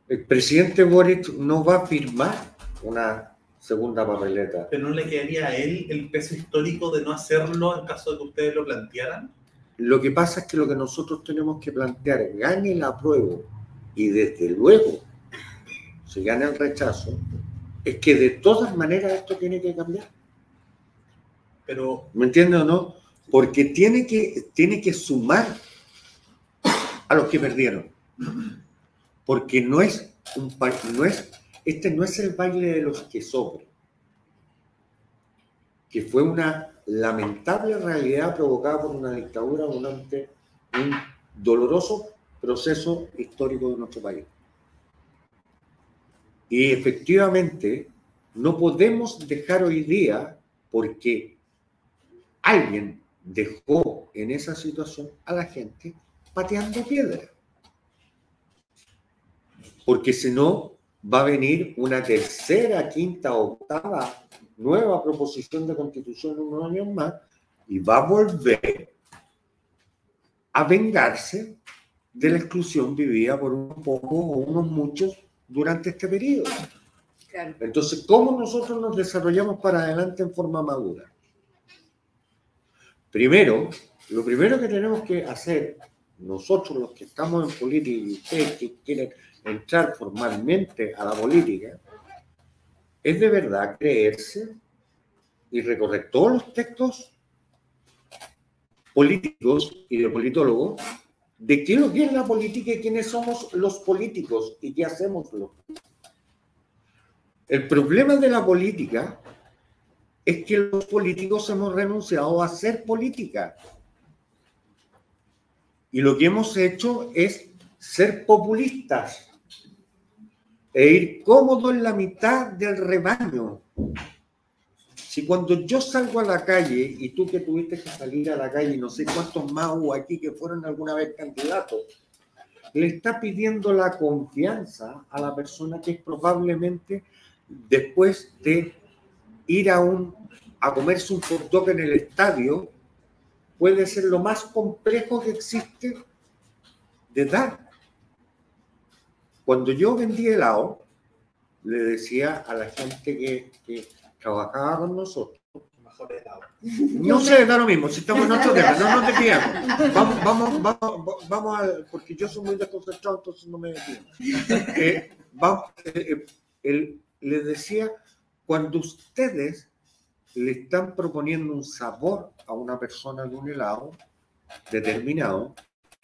El presidente Boric no va a firmar una segunda papeleta. Pero no le quedaría a él el peso histórico de no hacerlo en caso de que ustedes lo plantearan. Lo que pasa es que lo que nosotros tenemos que plantear, gane el apruebo y desde luego se gana el rechazo, es que de todas maneras esto tiene que cambiar. Pero ¿Me entiendes o no? Porque tiene que, tiene que sumar a los que perdieron. Porque no es un no es, este no es el baile de los que sobran. Que fue una lamentable realidad provocada por una dictadura durante un doloroso proceso histórico de nuestro país. Y efectivamente, no podemos dejar hoy día, porque alguien dejó en esa situación a la gente pateando piedra. Porque si no, va a venir una tercera, quinta, octava nueva proposición de constitución unos años más y va a volver a vengarse de la exclusión vivida por unos pocos o unos muchos durante este periodo. Entonces, ¿cómo nosotros nos desarrollamos para adelante en forma madura? Primero, lo primero que tenemos que hacer, nosotros los que estamos en política y ustedes que quieren entrar formalmente a la política, es de verdad creerse y recorrer todos los textos políticos y de politólogos de qué lo que es la política y quiénes somos los políticos y qué hacemos los El problema de la política es que los políticos hemos renunciado a hacer política. Y lo que hemos hecho es ser populistas e ir cómodo en la mitad del rebaño. Si cuando yo salgo a la calle y tú que tuviste que salir a la calle, y no sé cuántos más hubo aquí que fueron alguna vez candidatos, le está pidiendo la confianza a la persona que es probablemente después de ir a, un, a comerse un hot dog en el estadio puede ser lo más complejo que existe de dar. Cuando yo vendí helado, le decía a la gente que, que trabajaba con nosotros, no sé, da lo mismo, si estamos en otro tema, no nos desviamos. Vamos, vamos, vamos, vamos a, porque yo soy muy desconcentrado, entonces no me desvío. Eh, vamos, eh, eh, les decía cuando ustedes le están proponiendo un sabor a una persona de un helado determinado,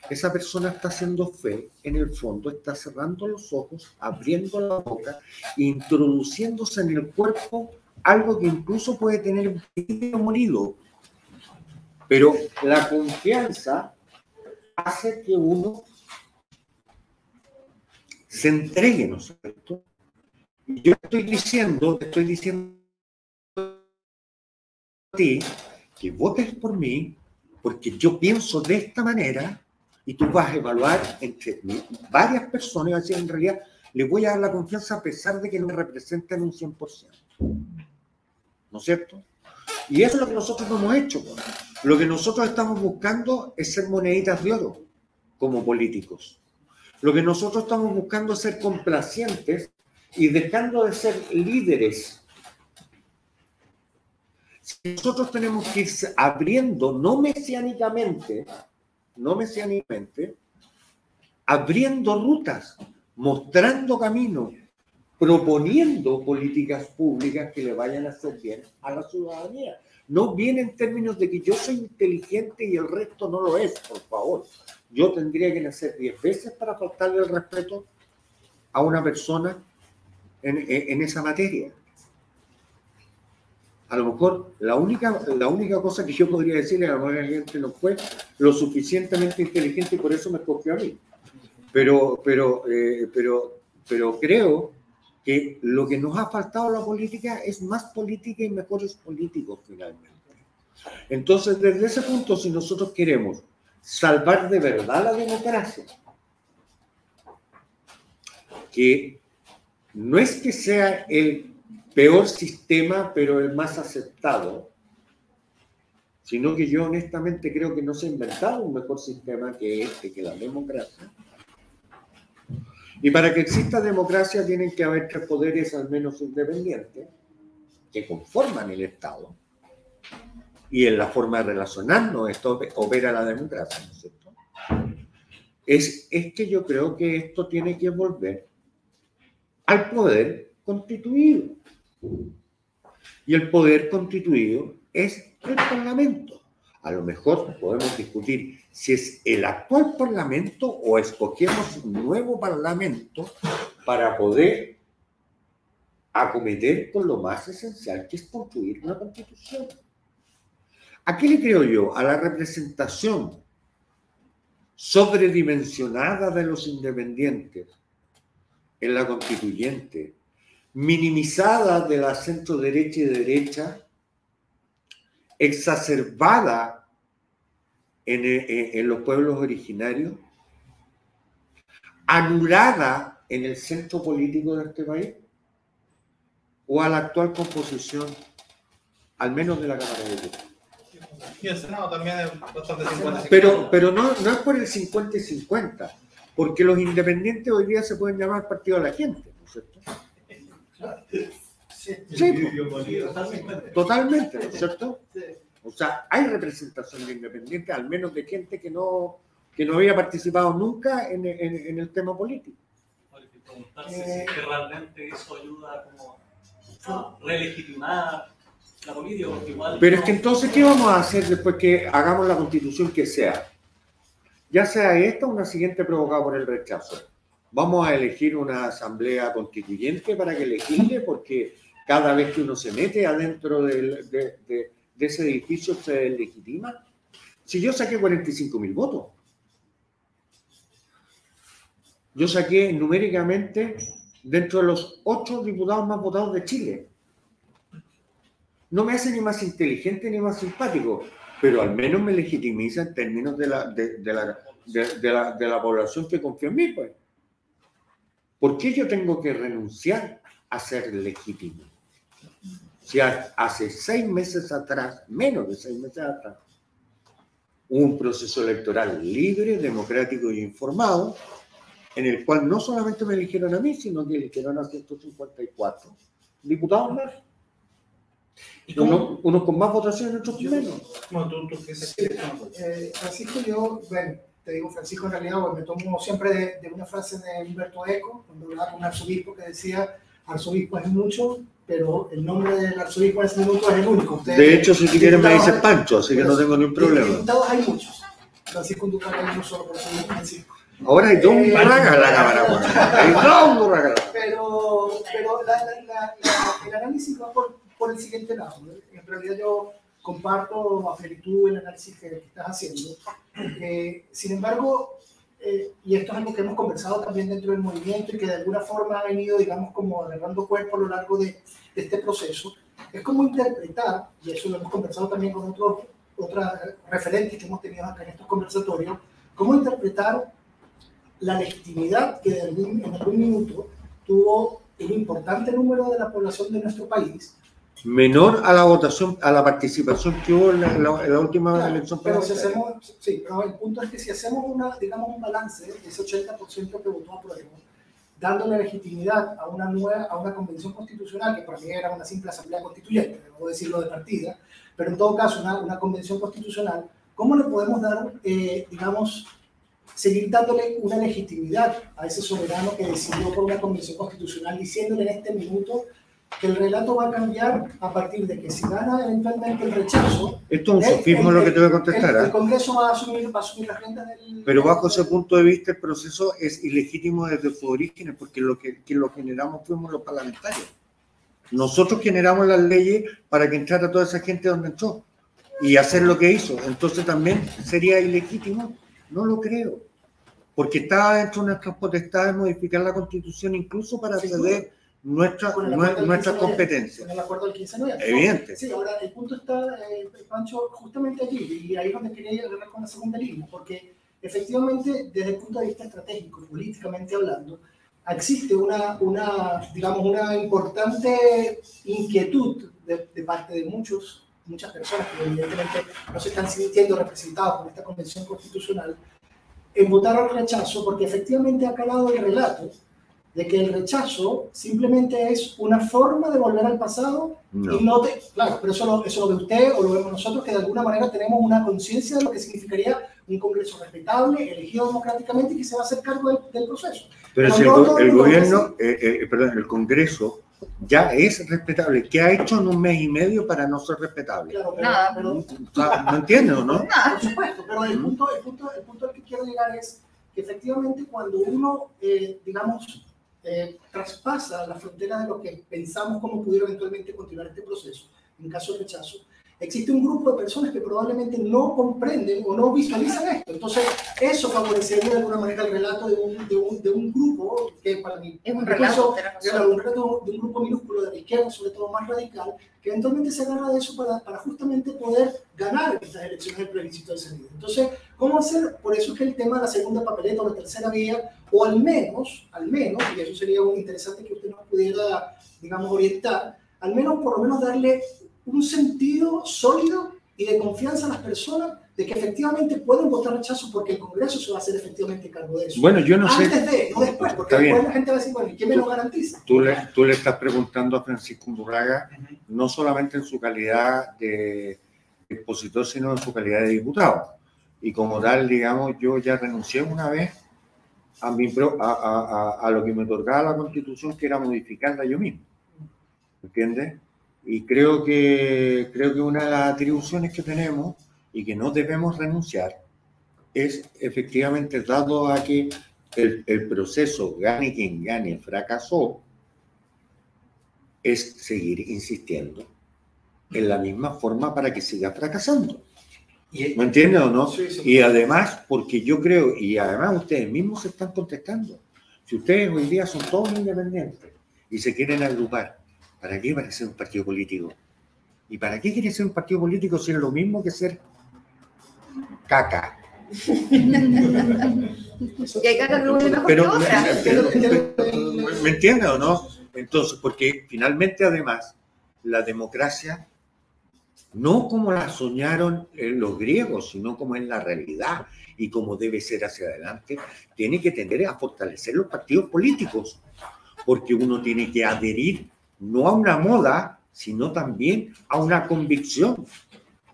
esa persona está haciendo fe, en el fondo está cerrando los ojos, abriendo la boca, introduciéndose en el cuerpo algo que incluso puede tener un morido. Pero la confianza hace que uno se entregue, ¿no es cierto? yo estoy diciendo, te estoy diciendo a ti que votes por mí porque yo pienso de esta manera y tú vas a evaluar entre varias personas y decir, en realidad le voy a dar la confianza a pesar de que no me representen un 100%. ¿No es cierto? Y eso es lo que nosotros no hemos hecho. Lo que nosotros estamos buscando es ser moneditas de oro como políticos. Lo que nosotros estamos buscando es ser complacientes y dejando de ser líderes. nosotros tenemos que ir abriendo, no mesiánicamente, no mesiánicamente, abriendo rutas, mostrando caminos, proponiendo políticas públicas que le vayan a hacer bien a la ciudadanía. No viene en términos de que yo soy inteligente y el resto no lo es, por favor. Yo tendría que nacer diez veces para faltarle el respeto a una persona en, esa materia. A lo mejor la única, la única cosa que yo podría decirle a la gente no fue lo suficientemente inteligente y por eso me escogió a mí. Pero, pero, eh, pero, pero creo que lo que nos ha faltado la política es más política y mejores políticos finalmente. Entonces, desde ese punto, si nosotros queremos salvar de verdad la democracia, que no es que sea el peor sistema, pero el más aceptado, sino que yo honestamente creo que no se ha inventado un mejor sistema que este, que la democracia. Y para que exista democracia tienen que haber tres poderes al menos independientes que conforman el Estado. Y en la forma de relacionarnos esto opera la democracia, ¿no es cierto? Es, es que yo creo que esto tiene que volver al poder constituido. Y el poder constituido es el Parlamento. A lo mejor podemos discutir si es el actual Parlamento o escogemos un nuevo Parlamento para poder acometer con lo más esencial que es construir una constitución. ¿A qué le creo yo? A la representación sobredimensionada de los independientes en la constituyente, minimizada de la centro derecha y derecha, exacerbada en, en- en los pueblos originarios, anulada en el centro político de este país, o a la actual composición, al menos de la Cámara de Diputados. Y el Senado también es bastante 50 Pero, pero no, no es por el 50 y 50, porque los independientes hoy día se pueden llamar partido de la gente, ¿no es cierto? Sí, totalmente, ¿no es cierto? O sea, hay representación de independientes, al menos de gente que no, que no había participado nunca en, en- en el tema político. Hay que preguntarse si es que realmente eso ayuda como a relegitimar la política, porque igual... Pero es que entonces, ¿qué vamos a hacer después que hagamos la constitución que sea? Ya sea esta o una siguiente provocada por el rechazo. Vamos a elegir una asamblea constituyente para que legisle, porque cada vez que uno se mete adentro de, ese edificio se legitima. Si yo saqué 45 mil votos, yo saqué numéricamente dentro de los ocho diputados más votados de Chile no me hace ni más inteligente ni más simpático, pero al menos me legitimiza en términos de la, de, de la, la, la población que confía en mí. Pues. ¿Por qué yo tengo que renunciar a ser legítimo? Si ha- hace seis meses atrás, menos de seis meses atrás, hubo un proceso electoral libre, democrático y informado, en el cual no solamente me eligieron a mí, sino que eligieron a 154 diputados más. Unos, unos con más votaciones, otros con menos. Bueno, tú, tú, ¿qué Sí, eh, Francisco, yo, bueno, te digo Francisco en realidad, porque me tomo siempre de, de una frase de Humberto Eco, cuando hablaba con un arzobispo que decía, arzobispo es mucho, pero el nombre del arzobispo en ese minuto es el único. Ustedes- De hecho, si tú quieres me dices Pancho, así que no tengo ningún problema. Diputados hay muchos. Francisco Ducal hay uno solo, por eso Francisco. Ahora hay dos Eh, burracas en la cámara. Hay dos burracas. Pero, pero la- la- la- el análisis va por, por el siguiente lado. En realidad yo comparto a plenitud el análisis que, que estás haciendo. Eh, sin embargo, eh, y esto es algo que hemos conversado también dentro del movimiento y que de alguna forma ha venido, digamos, como agarrando cuerpo a lo largo de, de este proceso, es como interpretar, y eso lo hemos conversado también con otros otras referentes que hemos tenido acá en estos conversatorios, cómo interpretar la legitimidad que en algún minuto tuvo un importante número de la población de nuestro país. Menor a la votación, a la participación que hubo en la, en la- en la última Claro, elección pero si hacemos, sí, pero el punto es que si hacemos una, digamos, un balance de ese 80% que votó a prueba, dándole legitimidad a una nueva, a una convención constitucional, que para mí era una simple asamblea constituyente, debo decirlo de partida, pero en todo caso una, una convención constitucional, ¿cómo le podemos dar, eh, digamos, seguir dándole una legitimidad a ese soberano que decidió por una convención constitucional, diciéndole en este minuto que el relato va a cambiar a partir de que si gana eventualmente el rechazo, Esto es un el- sofismo el- lo que te voy a el, contestar, el ¿ah? Congreso va a asumir, va a asumir las riendas del... pero bajo ese punto de vista el proceso es ilegítimo desde sus orígenes porque lo que, que lo generamos fuimos los parlamentarios. Nosotros generamos las leyes para que entrara toda esa gente donde entró y hacer lo que hizo. Entonces también sería ilegítimo, no lo creo, porque estaba dentro de nuestras potestades modificar la constitución incluso para acceder nuestra, Con el acuerdo del nuestras 15 de noviembre, competencias. Con el acuerdo del 15 de noviembre. Evidente. Sí, ahora el punto está, eh, Pancho, justamente allí, y ahí es donde quería llegar con la segunda línea, porque efectivamente, desde el punto de vista estratégico, políticamente hablando, existe una, una digamos, una importante inquietud de, de parte de muchos, muchas personas que evidentemente no se están sintiendo representados por esta convención constitucional, en votar al rechazo, porque efectivamente ha calado el relato de que el rechazo simplemente es una forma de volver al pasado No. y no te, claro, pero eso lo, eso lo ve usted o lo vemos nosotros, que de alguna manera tenemos una conciencia de lo que significaría un Congreso respetable, elegido democráticamente y que se va a hacer cargo del, del proceso. Pero si el, no el gobierno, eh, eh, perdón, el Congreso ya es respetable. ¿Qué ha hecho en un mes y medio para no ser respetable? Claro, pero, Nada. pero- ¿No entiendes o no? por supuesto, pero el punto, el, punto, el punto al que quiero llegar es que efectivamente cuando uno, eh, digamos, eh, traspasa la frontera de lo que pensamos cómo pudiera eventualmente continuar este proceso, en caso de rechazo, existe un grupo de personas que probablemente no comprenden o no visualizan esto. Entonces, eso favorecería de alguna manera el relato de un, de un, de un grupo que para mí Es un relato. Claro, un relato de un grupo minúsculo de la izquierda, sobre todo más radical, que eventualmente se agarra de eso para, para justamente poder ganar estas elecciones del plebiscito de salida. Entonces, ¿cómo hacer? Por eso es que el tema de la segunda papeleta o la tercera vía, o al menos, al menos, y eso sería muy interesante que usted nos pudiera, digamos, orientar, al menos por lo menos darle un sentido sólido y de confianza a las personas de que efectivamente pueden votar rechazo porque el Congreso se va a hacer efectivamente cargo de eso. Bueno, yo no sé. Antes de, no después, porque Está bien. después la gente va a decir, bueno, ¿y quién me lo garantiza? Tú le, tú le estás preguntando a Francisco Murraga, no solamente en su calidad de expositor, sino en su calidad de diputado. Y como tal, digamos, yo ya renuncié una vez a, mi a- a- a lo que me otorgaba la Constitución, que era modificarla yo mismo. ¿Entiendes? Y creo que, creo que una de las atribuciones que tenemos y que no debemos renunciar es efectivamente, dado a que el, el proceso, gane quien gane, fracasó, es seguir insistiendo en la misma forma para que siga fracasando. Y, ¿Me entiendes o no? Sí, sí. Y además, porque yo creo, y además ustedes mismos se están contestando, si ustedes hoy día son todos independientes y se quieren agrupar, ¿para qué van a ser un partido político? ¿Y para qué quiere ser un partido político si es lo mismo que ser caca? Y hay caca que huele mejor Pero, que otra. pero- pero- ¿me entiendes o no? Entonces, porque finalmente además la democracia, no como la soñaron eh, los griegos, sino como es la realidad y como debe ser hacia adelante, tiene que tender a fortalecer los partidos políticos, porque uno tiene que adherir no a una moda, sino también a una convicción,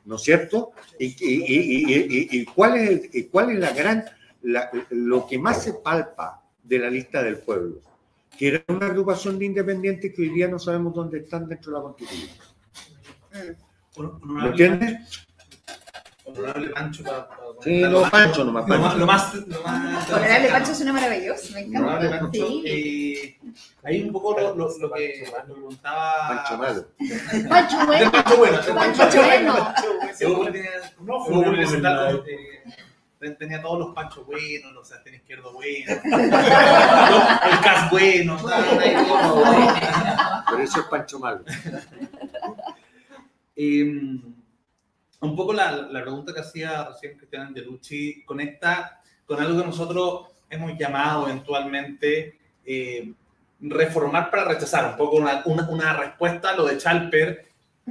¿no es cierto? ¿Y, y- cuál, es la gran, lo que más se palpa de la lista del pueblo? Que era una agrupación de independientes que hoy día no sabemos dónde están dentro de la constitución. ¿Me honorable- entiendes? Honorable Pancho, para, Sí, no, Pancho nomás, Lo más, Pancho. lo más, lo más- Honorable Pancho suena maravilloso, me Honorable encanta. Pancho, Sí. eh, ahí un poco lo, lo, lo que lo preguntaba. Pancho Malo. Pancho bueno. Pancho bueno, Pancho Pancho bueno. No, fue tenía todos los panchos buenos, los Sebastián Izquierdo buenos, el Cas bueno. Por eso es Pancho Malo. Eh, un poco la, la pregunta que hacía recién Cristian Angelucci conecta con algo que nosotros hemos llamado eventualmente eh, reformar para rechazar, un poco una, una, una respuesta a lo de Chalper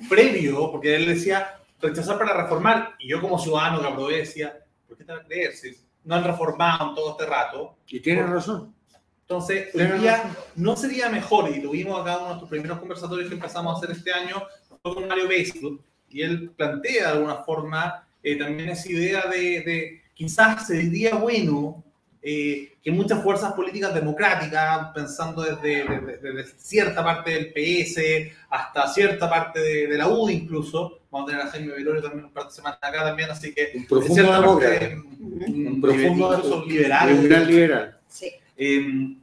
previo, porque él decía rechazar para reformar, y yo como ciudadano que aprobé decía, ¿por qué te vas a creer si no han reformado en todo este rato? Y tiene razón. Entonces, hoy día no sería mejor, y tuvimos acá uno de nuestros primeros conversatorios que empezamos a hacer este año, fue con Mario Beislund, y él plantea de alguna forma eh, también esa idea de, de quizás sería bueno eh, que muchas fuerzas políticas democráticas, pensando desde, desde- desde cierta parte del PS hasta cierta parte de, de la UDI incluso, vamos a tener a Jaime Velorio también un par de semanas acá también, así que Un de profundo cierta demócrata. parte, Un un profundo liberal. Un gran liberal. Sí. eh,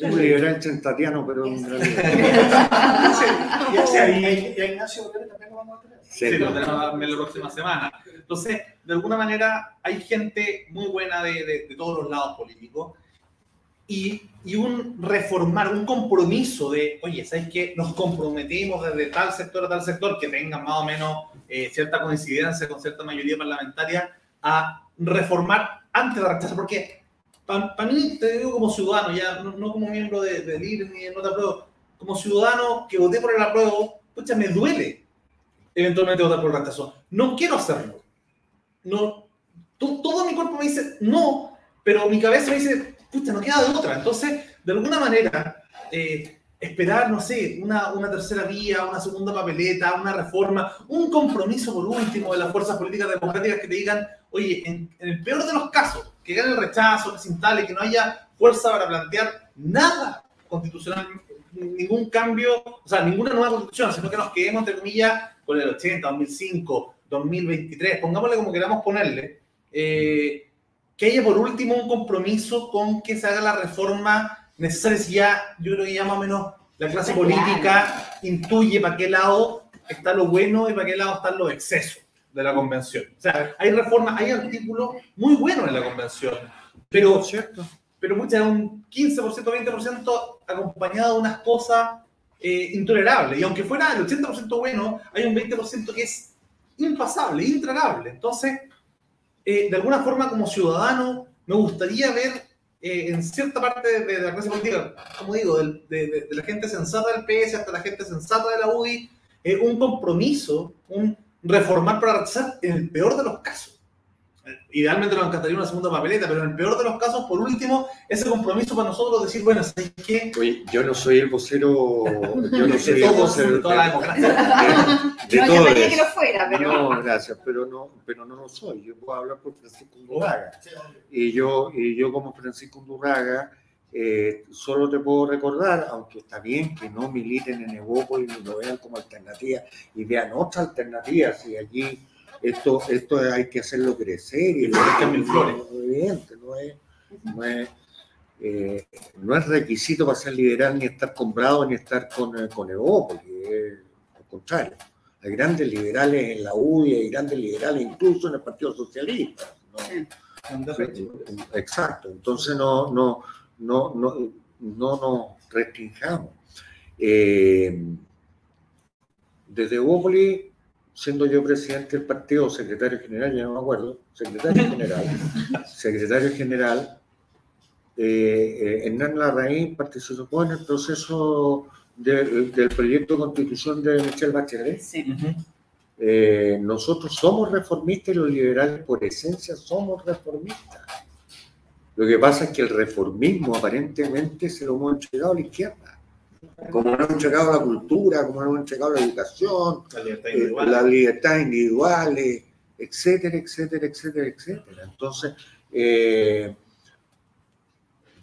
Un liberal chentatiano, pero gran liberal. Y a- Ignacio también lo vamos a tener. Sí, lo tenemos la próxima semana. Entonces, de alguna manera, hay gente muy buena de, de- de todos los lados políticos y, y un reformar, un compromiso de, oye, ¿sabes qué? Nos comprometimos desde tal sector a tal sector que tenga más o menos eh, cierta coincidencia con cierta mayoría parlamentaria a reformar antes de rechazar, porque para mí, te digo como ciudadano, ya no, no como miembro de, del IR ni de Nota Apruebo, como ciudadano que voté por el apruebo, pucha, me duele eventualmente votar por el rechazo. No quiero hacerlo. No, to- todo mi cuerpo me dice no, pero mi cabeza me dice, pucha, no queda de otra. Entonces, de alguna manera, eh, esperar, no sé, una, una tercera vía, una segunda papeleta, una reforma, un compromiso por último de las fuerzas políticas democráticas que te digan, oye, en, en el peor de los casos, que gane el rechazo, que se instale, que no haya fuerza para plantear nada constitucional, ningún cambio, o sea, ninguna nueva constitución, sino que nos quedemos, entre comillas, con el 80, 2005, 2023, pongámosle como queramos ponerle, eh, que haya por último un compromiso con que se haga la reforma necesaria, si ya, yo creo que ya más o menos la clase política intuye para qué lado está lo bueno y para qué lado están los excesos de la convención. O sea, hay reformas, hay artículos muy buenos en la convención, pero, ¿Cierto? pero muchas, un 15%, 20% acompañado de unas cosas eh, intolerables. Y aunque fuera el 80% bueno, hay un 20% que es impasable, intragable. Entonces, eh, de alguna forma, como ciudadano, me gustaría ver eh, en cierta parte de, de la clase política, como digo, de, de- de la gente sensata del PS hasta la gente sensata de la UDI, eh, un compromiso, un reformar para rechazar en el peor de los casos. Idealmente nos encantaría una segunda papeleta, pero en el peor de los casos, por último, ese compromiso para nosotros decir, bueno, ¿sabes qué? Oye, yo no soy el vocero, yo no soy De el todos, vocero de toda la democracia. de, de no, yo que lo fuera, pero No, gracias, pero no, pero no lo soy. Yo puedo hablar por Francisco Undurraga. Y yo, y yo como Francisco Undurraga, eh, solo te puedo recordar, aunque está bien que no militen en Evopo y lo vean como alternativa y vean otras alternativas, y aquí esto, esto hay que hacerlo crecer y florezcan mil flores. Evidente, no es, no es, eh, no es requisito para ser liberal ni estar comprado ni estar con, eh, con porque es al contrario. Hay grandes liberales en la UDI, hay grandes liberales incluso en el Partido Socialista. ¿no? Exacto, entonces no, no, no, no, no nos restringamos. Eh, desde Evópolis, siendo yo presidente del partido, secretario general, ya no me acuerdo, secretario general, secretario general, eh, eh, Hernán Larraín participó en el proceso de- del proyecto de constitución de Michelle Bachelet. sí. Eh, nosotros somos reformistas y los liberales por esencia somos reformistas. Lo que pasa es que el reformismo aparentemente se lo hemos entregado a la izquierda. Como no hemos entregado la cultura, como no hemos entregado la educación, La libertad eh, individual. las libertades individuales, etcétera, etcétera, etcétera, etcétera. Entonces, eh,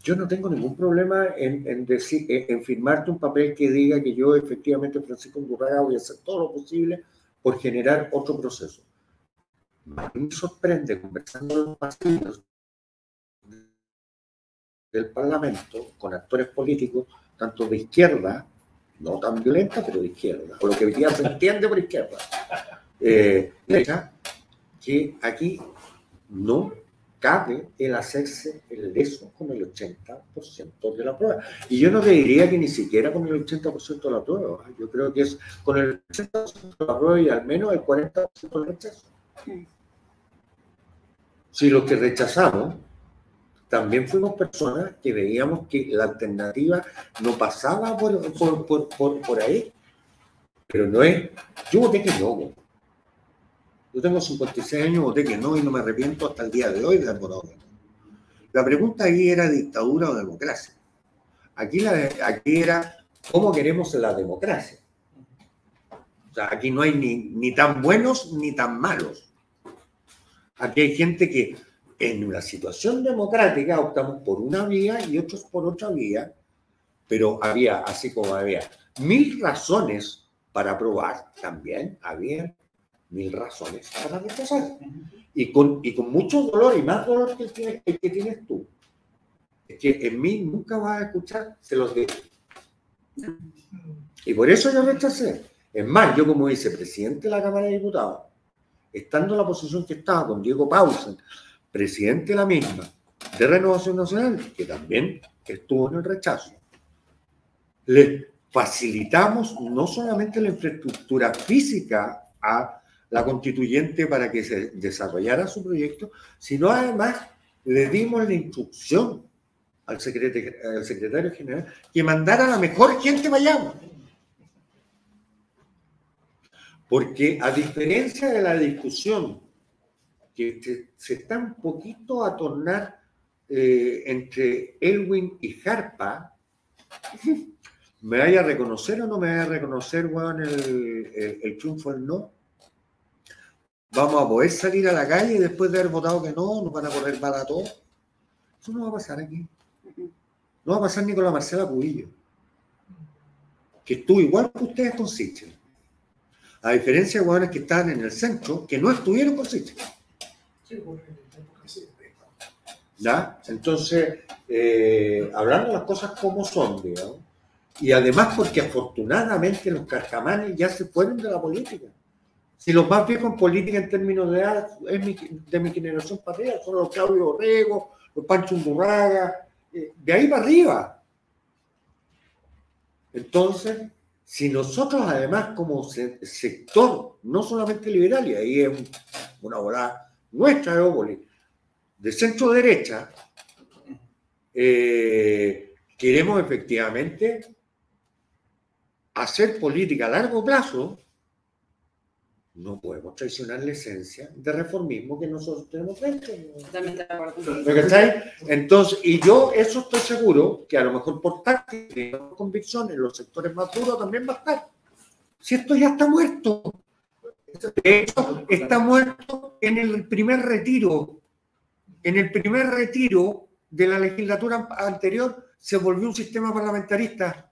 yo no tengo ningún problema en, en decir, en, firmarte un papel que diga que yo efectivamente, Francisco Undurraga, voy a hacer todo lo posible por generar otro proceso. A mí me sorprende conversando en los pasillos del Parlamento con actores políticos, tanto de izquierda, no tan violenta, pero de izquierda, por lo que hoy día se entiende por izquierda, eh, que aquí no cabe el hacerse el leso con el 80% de la prueba. Y yo no te diría que ni siquiera con el 80% de la prueba, yo creo que es con el 80% de la prueba y al menos el 40% del rechazo. Si los que rechazamos también fuimos personas que veíamos que la alternativa no pasaba por, por, por, por, por ahí. Pero no es, yo voté que no. Yo tengo 56 años, voté que no y no me arrepiento hasta el día de hoy de no. La pregunta ahí era dictadura o democracia. Aquí, la, aquí era cómo queremos la democracia. O sea, aquí no hay ni, ni tan buenos ni tan malos. Aquí hay gente que en una situación democrática optamos por una vía y otros por otra vía, pero había, así como había mil razones para aprobar, también había mil razones para rechazar. Y con, y con mucho dolor, y más dolor que el que tienes tú. Es que en mí nunca vas a escuchar, se los digo. Y por eso yo rechacé. Es más, yo como vicepresidente de la Cámara de Diputados, estando en la posición que estaba con Diego Pausen, presidente de la misma, de Renovación Nacional, que también estuvo en el rechazo, le facilitamos no solamente la infraestructura física a la constituyente para que se desarrollara su proyecto, sino además le dimos la instrucción al secretario, al secretario general que mandara a la mejor gente allá. Porque a diferencia de la discusión que se, se está un poquito a tornar eh, entre Elwin y Harpa, ¿me vaya a reconocer o no me vaya a reconocer, weón, el, el, el triunfo del no? Vamos a poder salir a la calle después de haber votado que no, nos van a correr todos. Eso no va a pasar aquí. No va a pasar ni con la Marcela Cubillo, que estuvo igual que ustedes con Sichel. A diferencia de hueones que estaban en el centro, que no estuvieron con Sichel. Sí. ¿Ya? Entonces, eh, hablando las cosas como son, digamos, Y además porque afortunadamente los carcamanes ya se fueron de la política. Si los más viejos en política en términos de edad mi- de mi generación para arriba, son los Claudio Orrego, los Pancho Undurraga, eh, de ahí para arriba. Entonces, si nosotros además como se- sector, no solamente liberal, y ahí es un- una volada nuestra de Ópoli, de centro derecha, eh, queremos efectivamente hacer política a largo plazo, no podemos traicionar la esencia de reformismo que nosotros tenemos dentro. Totalmente de acuerdo contigo. ¿Me cachai? Entonces, y yo eso estoy seguro que a lo mejor por táctica y por convicciones, los sectores más duros también va a estar. Si esto ya está muerto. De hecho, está muerto en el primer retiro. En el primer retiro de la legislatura anterior se volvió un sistema parlamentarista.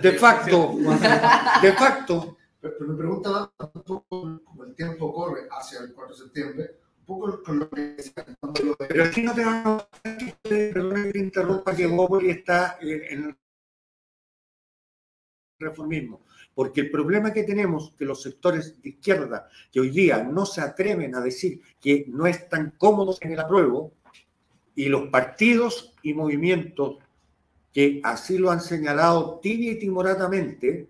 De facto. De facto. Pero, mi pregunta un poco, como el tiempo corre hacia el 4 de septiembre, un poco con lo que Pero aquí no te van a perdona que te interrumpa que Bópoli está en el reformismo. Porque el problema que tenemos que los sectores de izquierda que hoy día no se atreven a decir que no están cómodos en el apruebo y los partidos y movimientos que así lo han señalado tibia y timoratamente,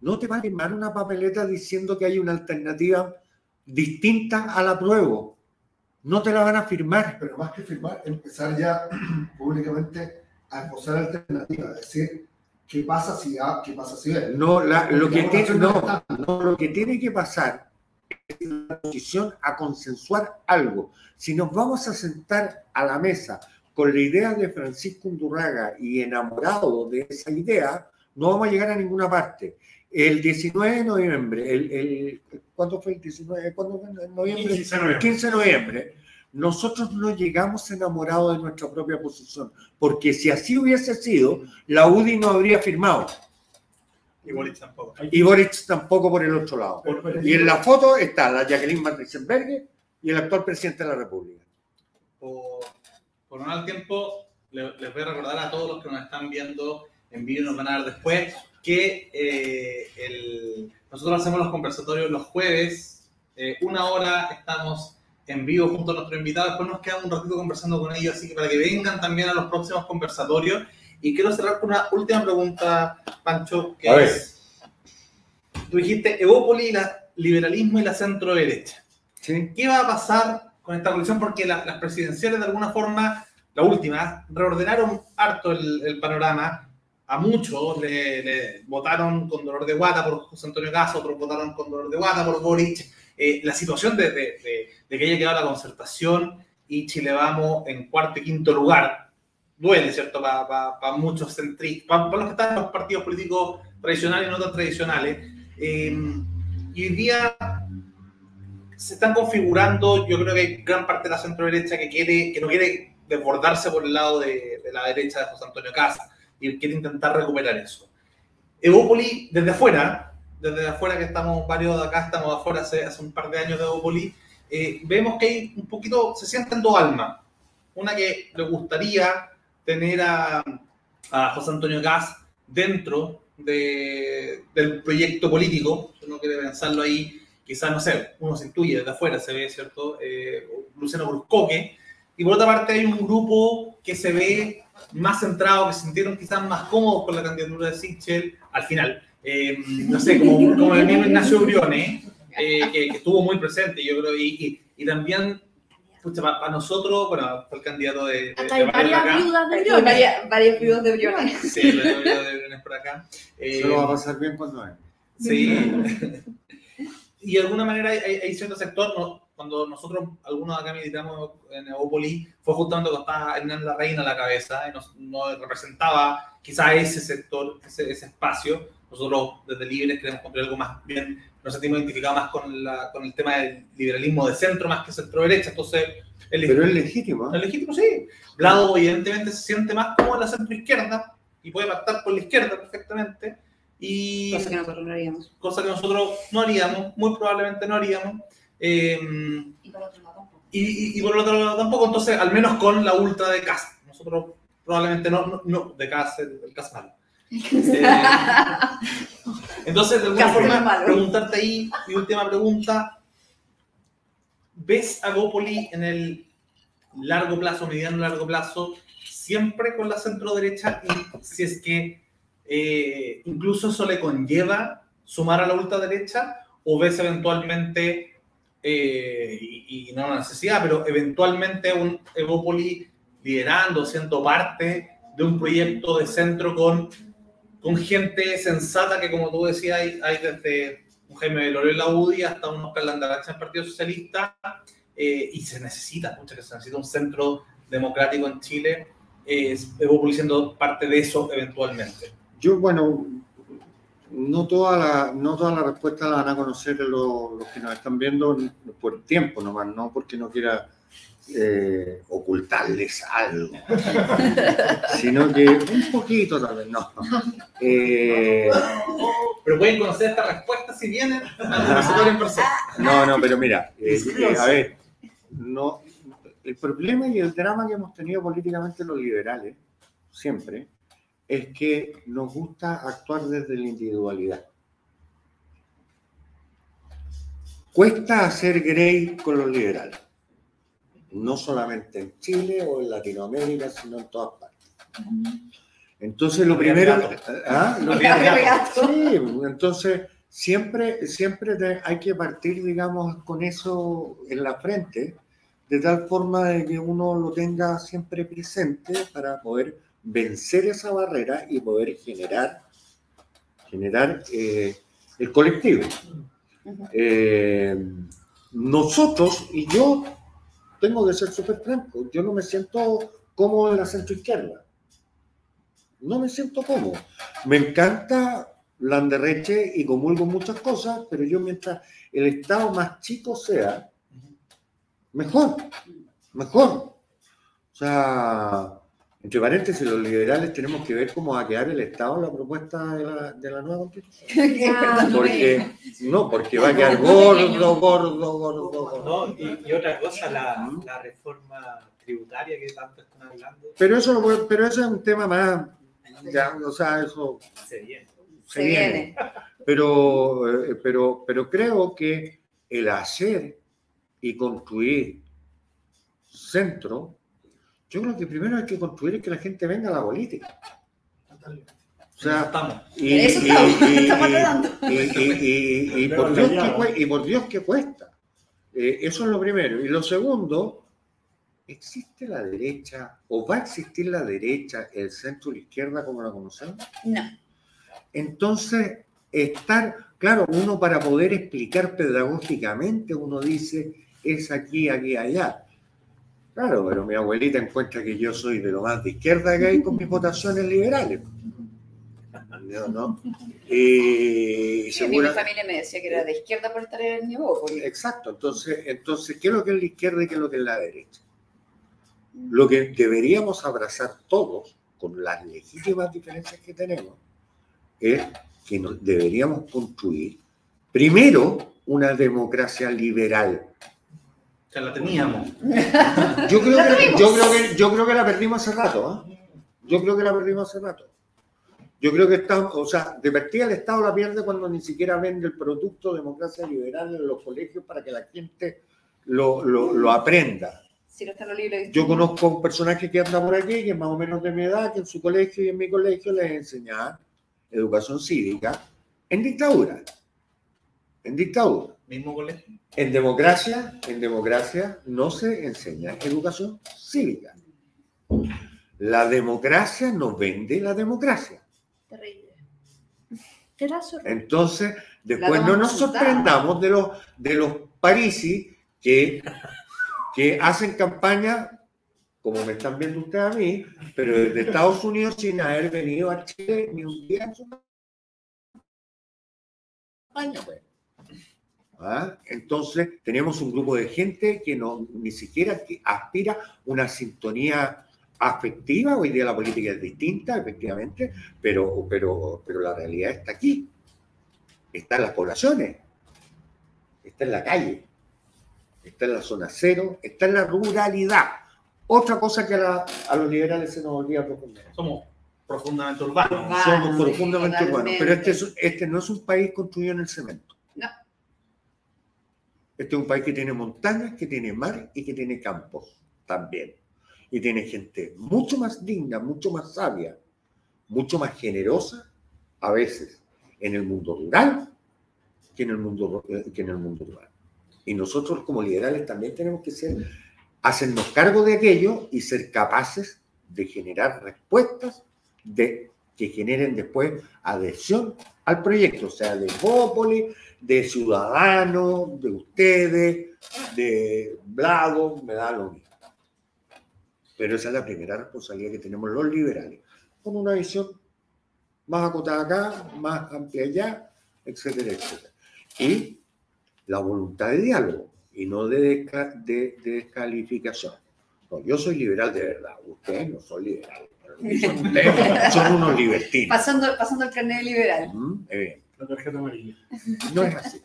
no te van a firmar una papeleta diciendo que hay una alternativa distinta al apruebo. No te la van a firmar. pero más que firmar, empezar ya públicamente a esbozar alternativas, es decir, ¿qué pasa si A, qué pasa si B? No, la- lo, que tiene, no, no lo que tiene que pasar es la posición a consensuar algo. Si nos vamos a sentar a la mesa con la idea de Francisco Undurraga y enamorado de esa idea, no vamos a llegar a ninguna parte. El 19 de noviembre, el, el, ¿cuándo fue el 19? ¿Cuándo fue? ¿En noviembre? 15 de noviembre. 15 de noviembre, nosotros no llegamos enamorados de nuestra propia posición, porque si así hubiese sido, la UDI no habría firmado Y Boric tampoco. y Boric tampoco por el otro lado. Pero- pero- Y en la foto está la Jacqueline Van y el actual presidente de la República. por, por no dar tiempo, le- les voy a recordar a todos los que nos están viendo en vivo y nos van a ver después que eh, el- nosotros hacemos los conversatorios los jueves, eh, una hora estamos en vivo junto a nuestro invitado, después nos quedamos un ratito conversando con ellos, así que para que vengan también a los próximos conversatorios. Y quiero cerrar con una última pregunta, Pancho, que A ver. es, tú dijiste Evópoli, la, liberalismo y la centro derecha. ¿Sí? ¿Qué va a pasar con esta coalición? Porque la- las presidenciales, de alguna forma, la última, reordenaron harto el, el panorama. A muchos le, le votaron con dolor de guata por José Antonio Caso, otros votaron con dolor de guata por Boric. Eh, la situación de, de- de- de que haya quedado la concertación y Chile Vamos en cuarto y quinto lugar duele, ¿cierto? Para muchos centristas, para los que están en los partidos políticos tradicionales y no tan tradicionales. Eh, y hoy día se están configurando, yo creo que hay gran parte de la centro derecha que quiere, que no quiere desbordarse por el lado de, de la derecha de José Antonio Casa y quiere intentar recuperar eso. Evópoli, desde afuera, desde afuera que estamos varios de acá, estamos afuera hace, hace un par de años de Evópoli, eh, vemos que hay un poquito, se sienten dos almas. Una que le gustaría tener a, a José Antonio Gas dentro de- del proyecto político, uno quiere pensarlo ahí, quizás, no sé, uno se intuye desde afuera, se ve, ¿cierto? Eh, Luciano Bruscoque. Y por otra parte hay un grupo que se ve más centrado, que se sintieron quizás más cómodos con la candidatura de Sichel al final. Eh, no sé, como, como el mismo Ignacio Briones, eh, que, que estuvo muy presente, yo creo, y, y, y también, para nosotros, bueno, fue el candidato de... de- Acá de hay varios varias viudas de Briones. varias- varios vivos de Briones. Sí, tengo yo de Briones por acá. Eh, Se lo va a pasar bien cuando venga. Sí. y de alguna manera hay, hay- cierto sector, no- cuando nosotros, algunos acá militamos en Eópolis, fue justamente cuando estaba Hernán la Reina a la cabeza y nos, nos representaba quizá ese sector, ese, ese espacio. Nosotros desde Libres queremos construir algo más bien, nos sentimos identificados más con, la, con el tema del liberalismo de centro más que centro-derecha, entonces el Pero es legítimo. es ¿eh? legítimo, sí. Blado evidentemente se siente más como en la centro-izquierda y puede pactar con la izquierda perfectamente. Y Cosa que nosotros no haríamos. cosa que nosotros no haríamos, muy probablemente no haríamos. Eh, Y por otro lado tampoco. y, y- y por el otro lado tampoco, entonces, al menos con la ultra de casa. Nosotros probablemente no, no, no de casa, el caso malo. Eh, entonces, de alguna forma, preguntarte ahí, mi última pregunta, ¿ves a Gópoli en el largo plazo, mediano largo plazo, siempre con la centro derecha y si es que eh, incluso eso le conlleva sumar a la ultraderecha o ves eventualmente, eh, y, y no una necesidad, pero eventualmente un Evópoli liderando, siendo parte de un proyecto de centro con, con gente sensata que, como tú decías, hay, desde un Jaime Velorio en la UDI hasta un Oscar Landaracha en el Partido Socialista, eh, y se necesita, mucho que se necesita un centro democrático en Chile, eh, siendo parte de eso eventualmente. Yo, bueno, no toda la, no toda la respuesta la van a conocer los, los que nos están viendo por tiempo nomás, no porque no quiera eh, ocultarles algo, sino que un poquito tal vez, no. Eh, Pero pueden conocer esta respuesta si vienen en persona. no, no, pero mira, eh, eh, a ver, no, el problema y el drama que hemos tenido políticamente los liberales, siempre, es que nos gusta actuar desde la individualidad. Cuesta hacer grey con los liberales, no solamente en Chile o en Latinoamérica, sino en todas partes. Entonces, lo primero... ¿Ah? Lo-. Sí, entonces siempre, siempre hay que partir, digamos, con eso en la frente, de tal forma de que uno lo tenga siempre presente para poder vencer esa barrera y poder generar, generar eh, el colectivo. Eh, nosotros, y yo tengo que ser súper franco, yo no me siento cómodo en la centro izquierda. No me siento cómodo. Me encanta Landerreche y comulgo muchas cosas, pero yo mientras el Estado más chico sea, mejor, mejor. O sea, entre paréntesis, los liberales tenemos que ver cómo va a quedar el Estado en la propuesta de la, de la nueva constitución. Ah, Porque, no, porque va a quedar gordo, gordo, gordo, gordo. No, y, y otra cosa, la, la reforma tributaria que tanto están hablando, Pero eso, lo pero eso es un tema más, ya, o sea, eso se viene. se, Se viene. viene. Pero, eh, pero, pero creo que el hacer y construir centro, yo creo que primero hay que construir que la gente venga a la política. O sea, estamos. y, eso estamos, estamos por Dios que engañado. cue- y por Dios que cuesta. Eh, eso es lo primero. Y lo segundo, ¿existe la derecha o va a existir la derecha, el centro y la izquierda como la conocemos? No. Entonces, estar, claro, uno para poder explicar pedagógicamente, uno dice, es aquí, aquí, allá. Claro, pero mi abuelita encuentra que yo soy de lo más de izquierda que hay con mis votaciones liberales. Yo, ¿no? Y Sí, segura- mi familia me decía que era de izquierda por estar en Neopoli. Exacto, entonces, entonces, ¿qué es lo que es la izquierda y qué es lo que es la derecha? Lo que deberíamos abrazar todos, con las legítimas diferencias que tenemos, es que nos deberíamos construir primero una democracia liberal. Ya la teníamos. Yo creo que, yo creo que, yo creo que la perdimos hace rato, ¿ah? Yo creo que la perdimos hace rato. Yo creo que estamos, o sea, de partida el Estado la pierde cuando ni siquiera vende el producto democracia liberal en los colegios para que la gente lo, lo, lo aprenda. Si no están los libros. Yo conozco un personaje que anda por aquí, que es más o menos de mi edad, que en su colegio y en mi colegio les enseñaban educación cívica en dictadura. En dictadura. Mismo colegio. En democracia, en democracia no se enseña educación cívica. La democracia nos vende la democracia. Terrible. Entonces, después no nos sorprendamos de los, de los parisis que, que hacen campaña, como me están viendo ustedes a mí, pero desde Estados Unidos sin haber venido a Chile ni un día en su campaña. pues. ¿Ah? Entonces, tenemos un grupo de gente que no, ni siquiera aspira una sintonía afectiva. Hoy día la política es distinta, efectivamente, pero, pero, pero la realidad está aquí. Está en las poblaciones, está en la calle, está en la zona cero, está en la ruralidad. otra cosa que a, la- a los liberales se nos olvida profundamente. Somos profundamente urbanos. Somos profundamente urbanos, pero este, es- este no es un país construido en el cemento. Este es un país que tiene montañas, que tiene mar y que tiene campos también. Y tiene gente mucho más digna, mucho más sabia, mucho más generosa, a veces, en el mundo rural que en el mundo, eh, que en el mundo urbano. Y nosotros como liberales también tenemos que ser, hacernos cargo de aquello y ser capaces de generar respuestas de, que generen después adhesión al proyecto, o sea, de Popoli, de Ciudadanos, de ustedes, de Blago, me da lo mismo. Pero esa es la primera responsabilidad que tenemos los liberales, con una visión más acotada acá, más amplia allá, etcétera, etcétera. Y la voluntad de diálogo y no de- de descalificación. No, yo soy liberal de verdad, ustedes no son liberales. Son, unos libertinos. Pasando, pasando el carnet liberal. ¿Mm? Eh, La tarjeta amarilla. no es así.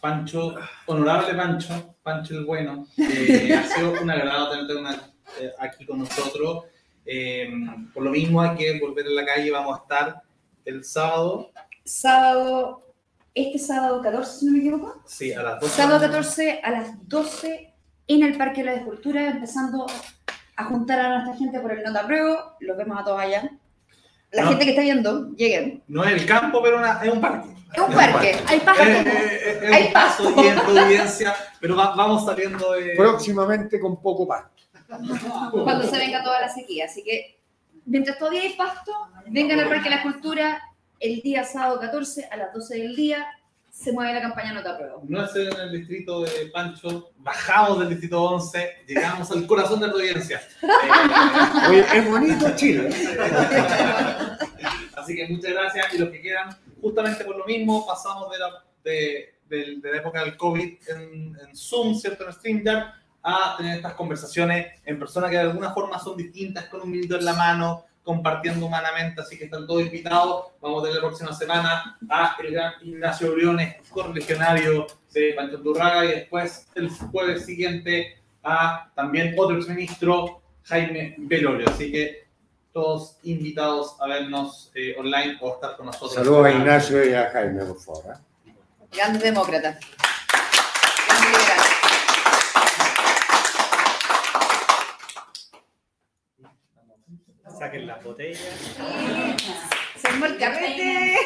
Pancho, honorable Pancho, Pancho el bueno, eh, ha sido un agrado tenerte una- eh, aquí con nosotros. Eh, por lo mismo hay que volver a la calle, vamos a estar el sábado, Sábado, este sábado 14, si no me equivoco. sí, a las 12. Sábado 14 a las 12 en el Parque de la Escultura, empezando a juntar a nuestra gente por el Nota Pruebo. Los vemos a todos allá. La No. gente que está viendo, lleguen. No es el campo, pero una- es un parque. Es un parque. Hay es Hay un paso pasto. y en Providencia, pero va- vamos saliendo de... Próximamente con poco pasto. cuando se venga toda la sequía. Así que, mientras todavía hay pasto, vengan al Parque de la Escultura el día sábado 14 a las 12 del día. Se mueve la campaña Nota Pruebo. No es en el distrito de Pancho, bajamos del distrito 11, llegamos al corazón de Providencia. Eh, Oye, es bonito Chile. Así que muchas gracias y los que quieran, justamente por lo mismo, pasamos de la, de, de- de la época del COVID en, en Zoom, ¿cierto? En StreamYard, a tener estas conversaciones en persona que de alguna forma son distintas, con un vinito en la mano, compartiendo humanamente, así que están todos invitados. Vamos a tener la próxima semana a el gran Ignacio Briones, correligionario de Pancho Durraga, y después el jueves siguiente a también otro exministro, Jaime Velorio. Así que todos invitados a vernos eh, online o estar con nosotros. Saludos a Ignacio y a Jaime, por favor. ¿eh? Grandes demócratas. Grandes liberales. Saquen las botellas. Se armó el carrete.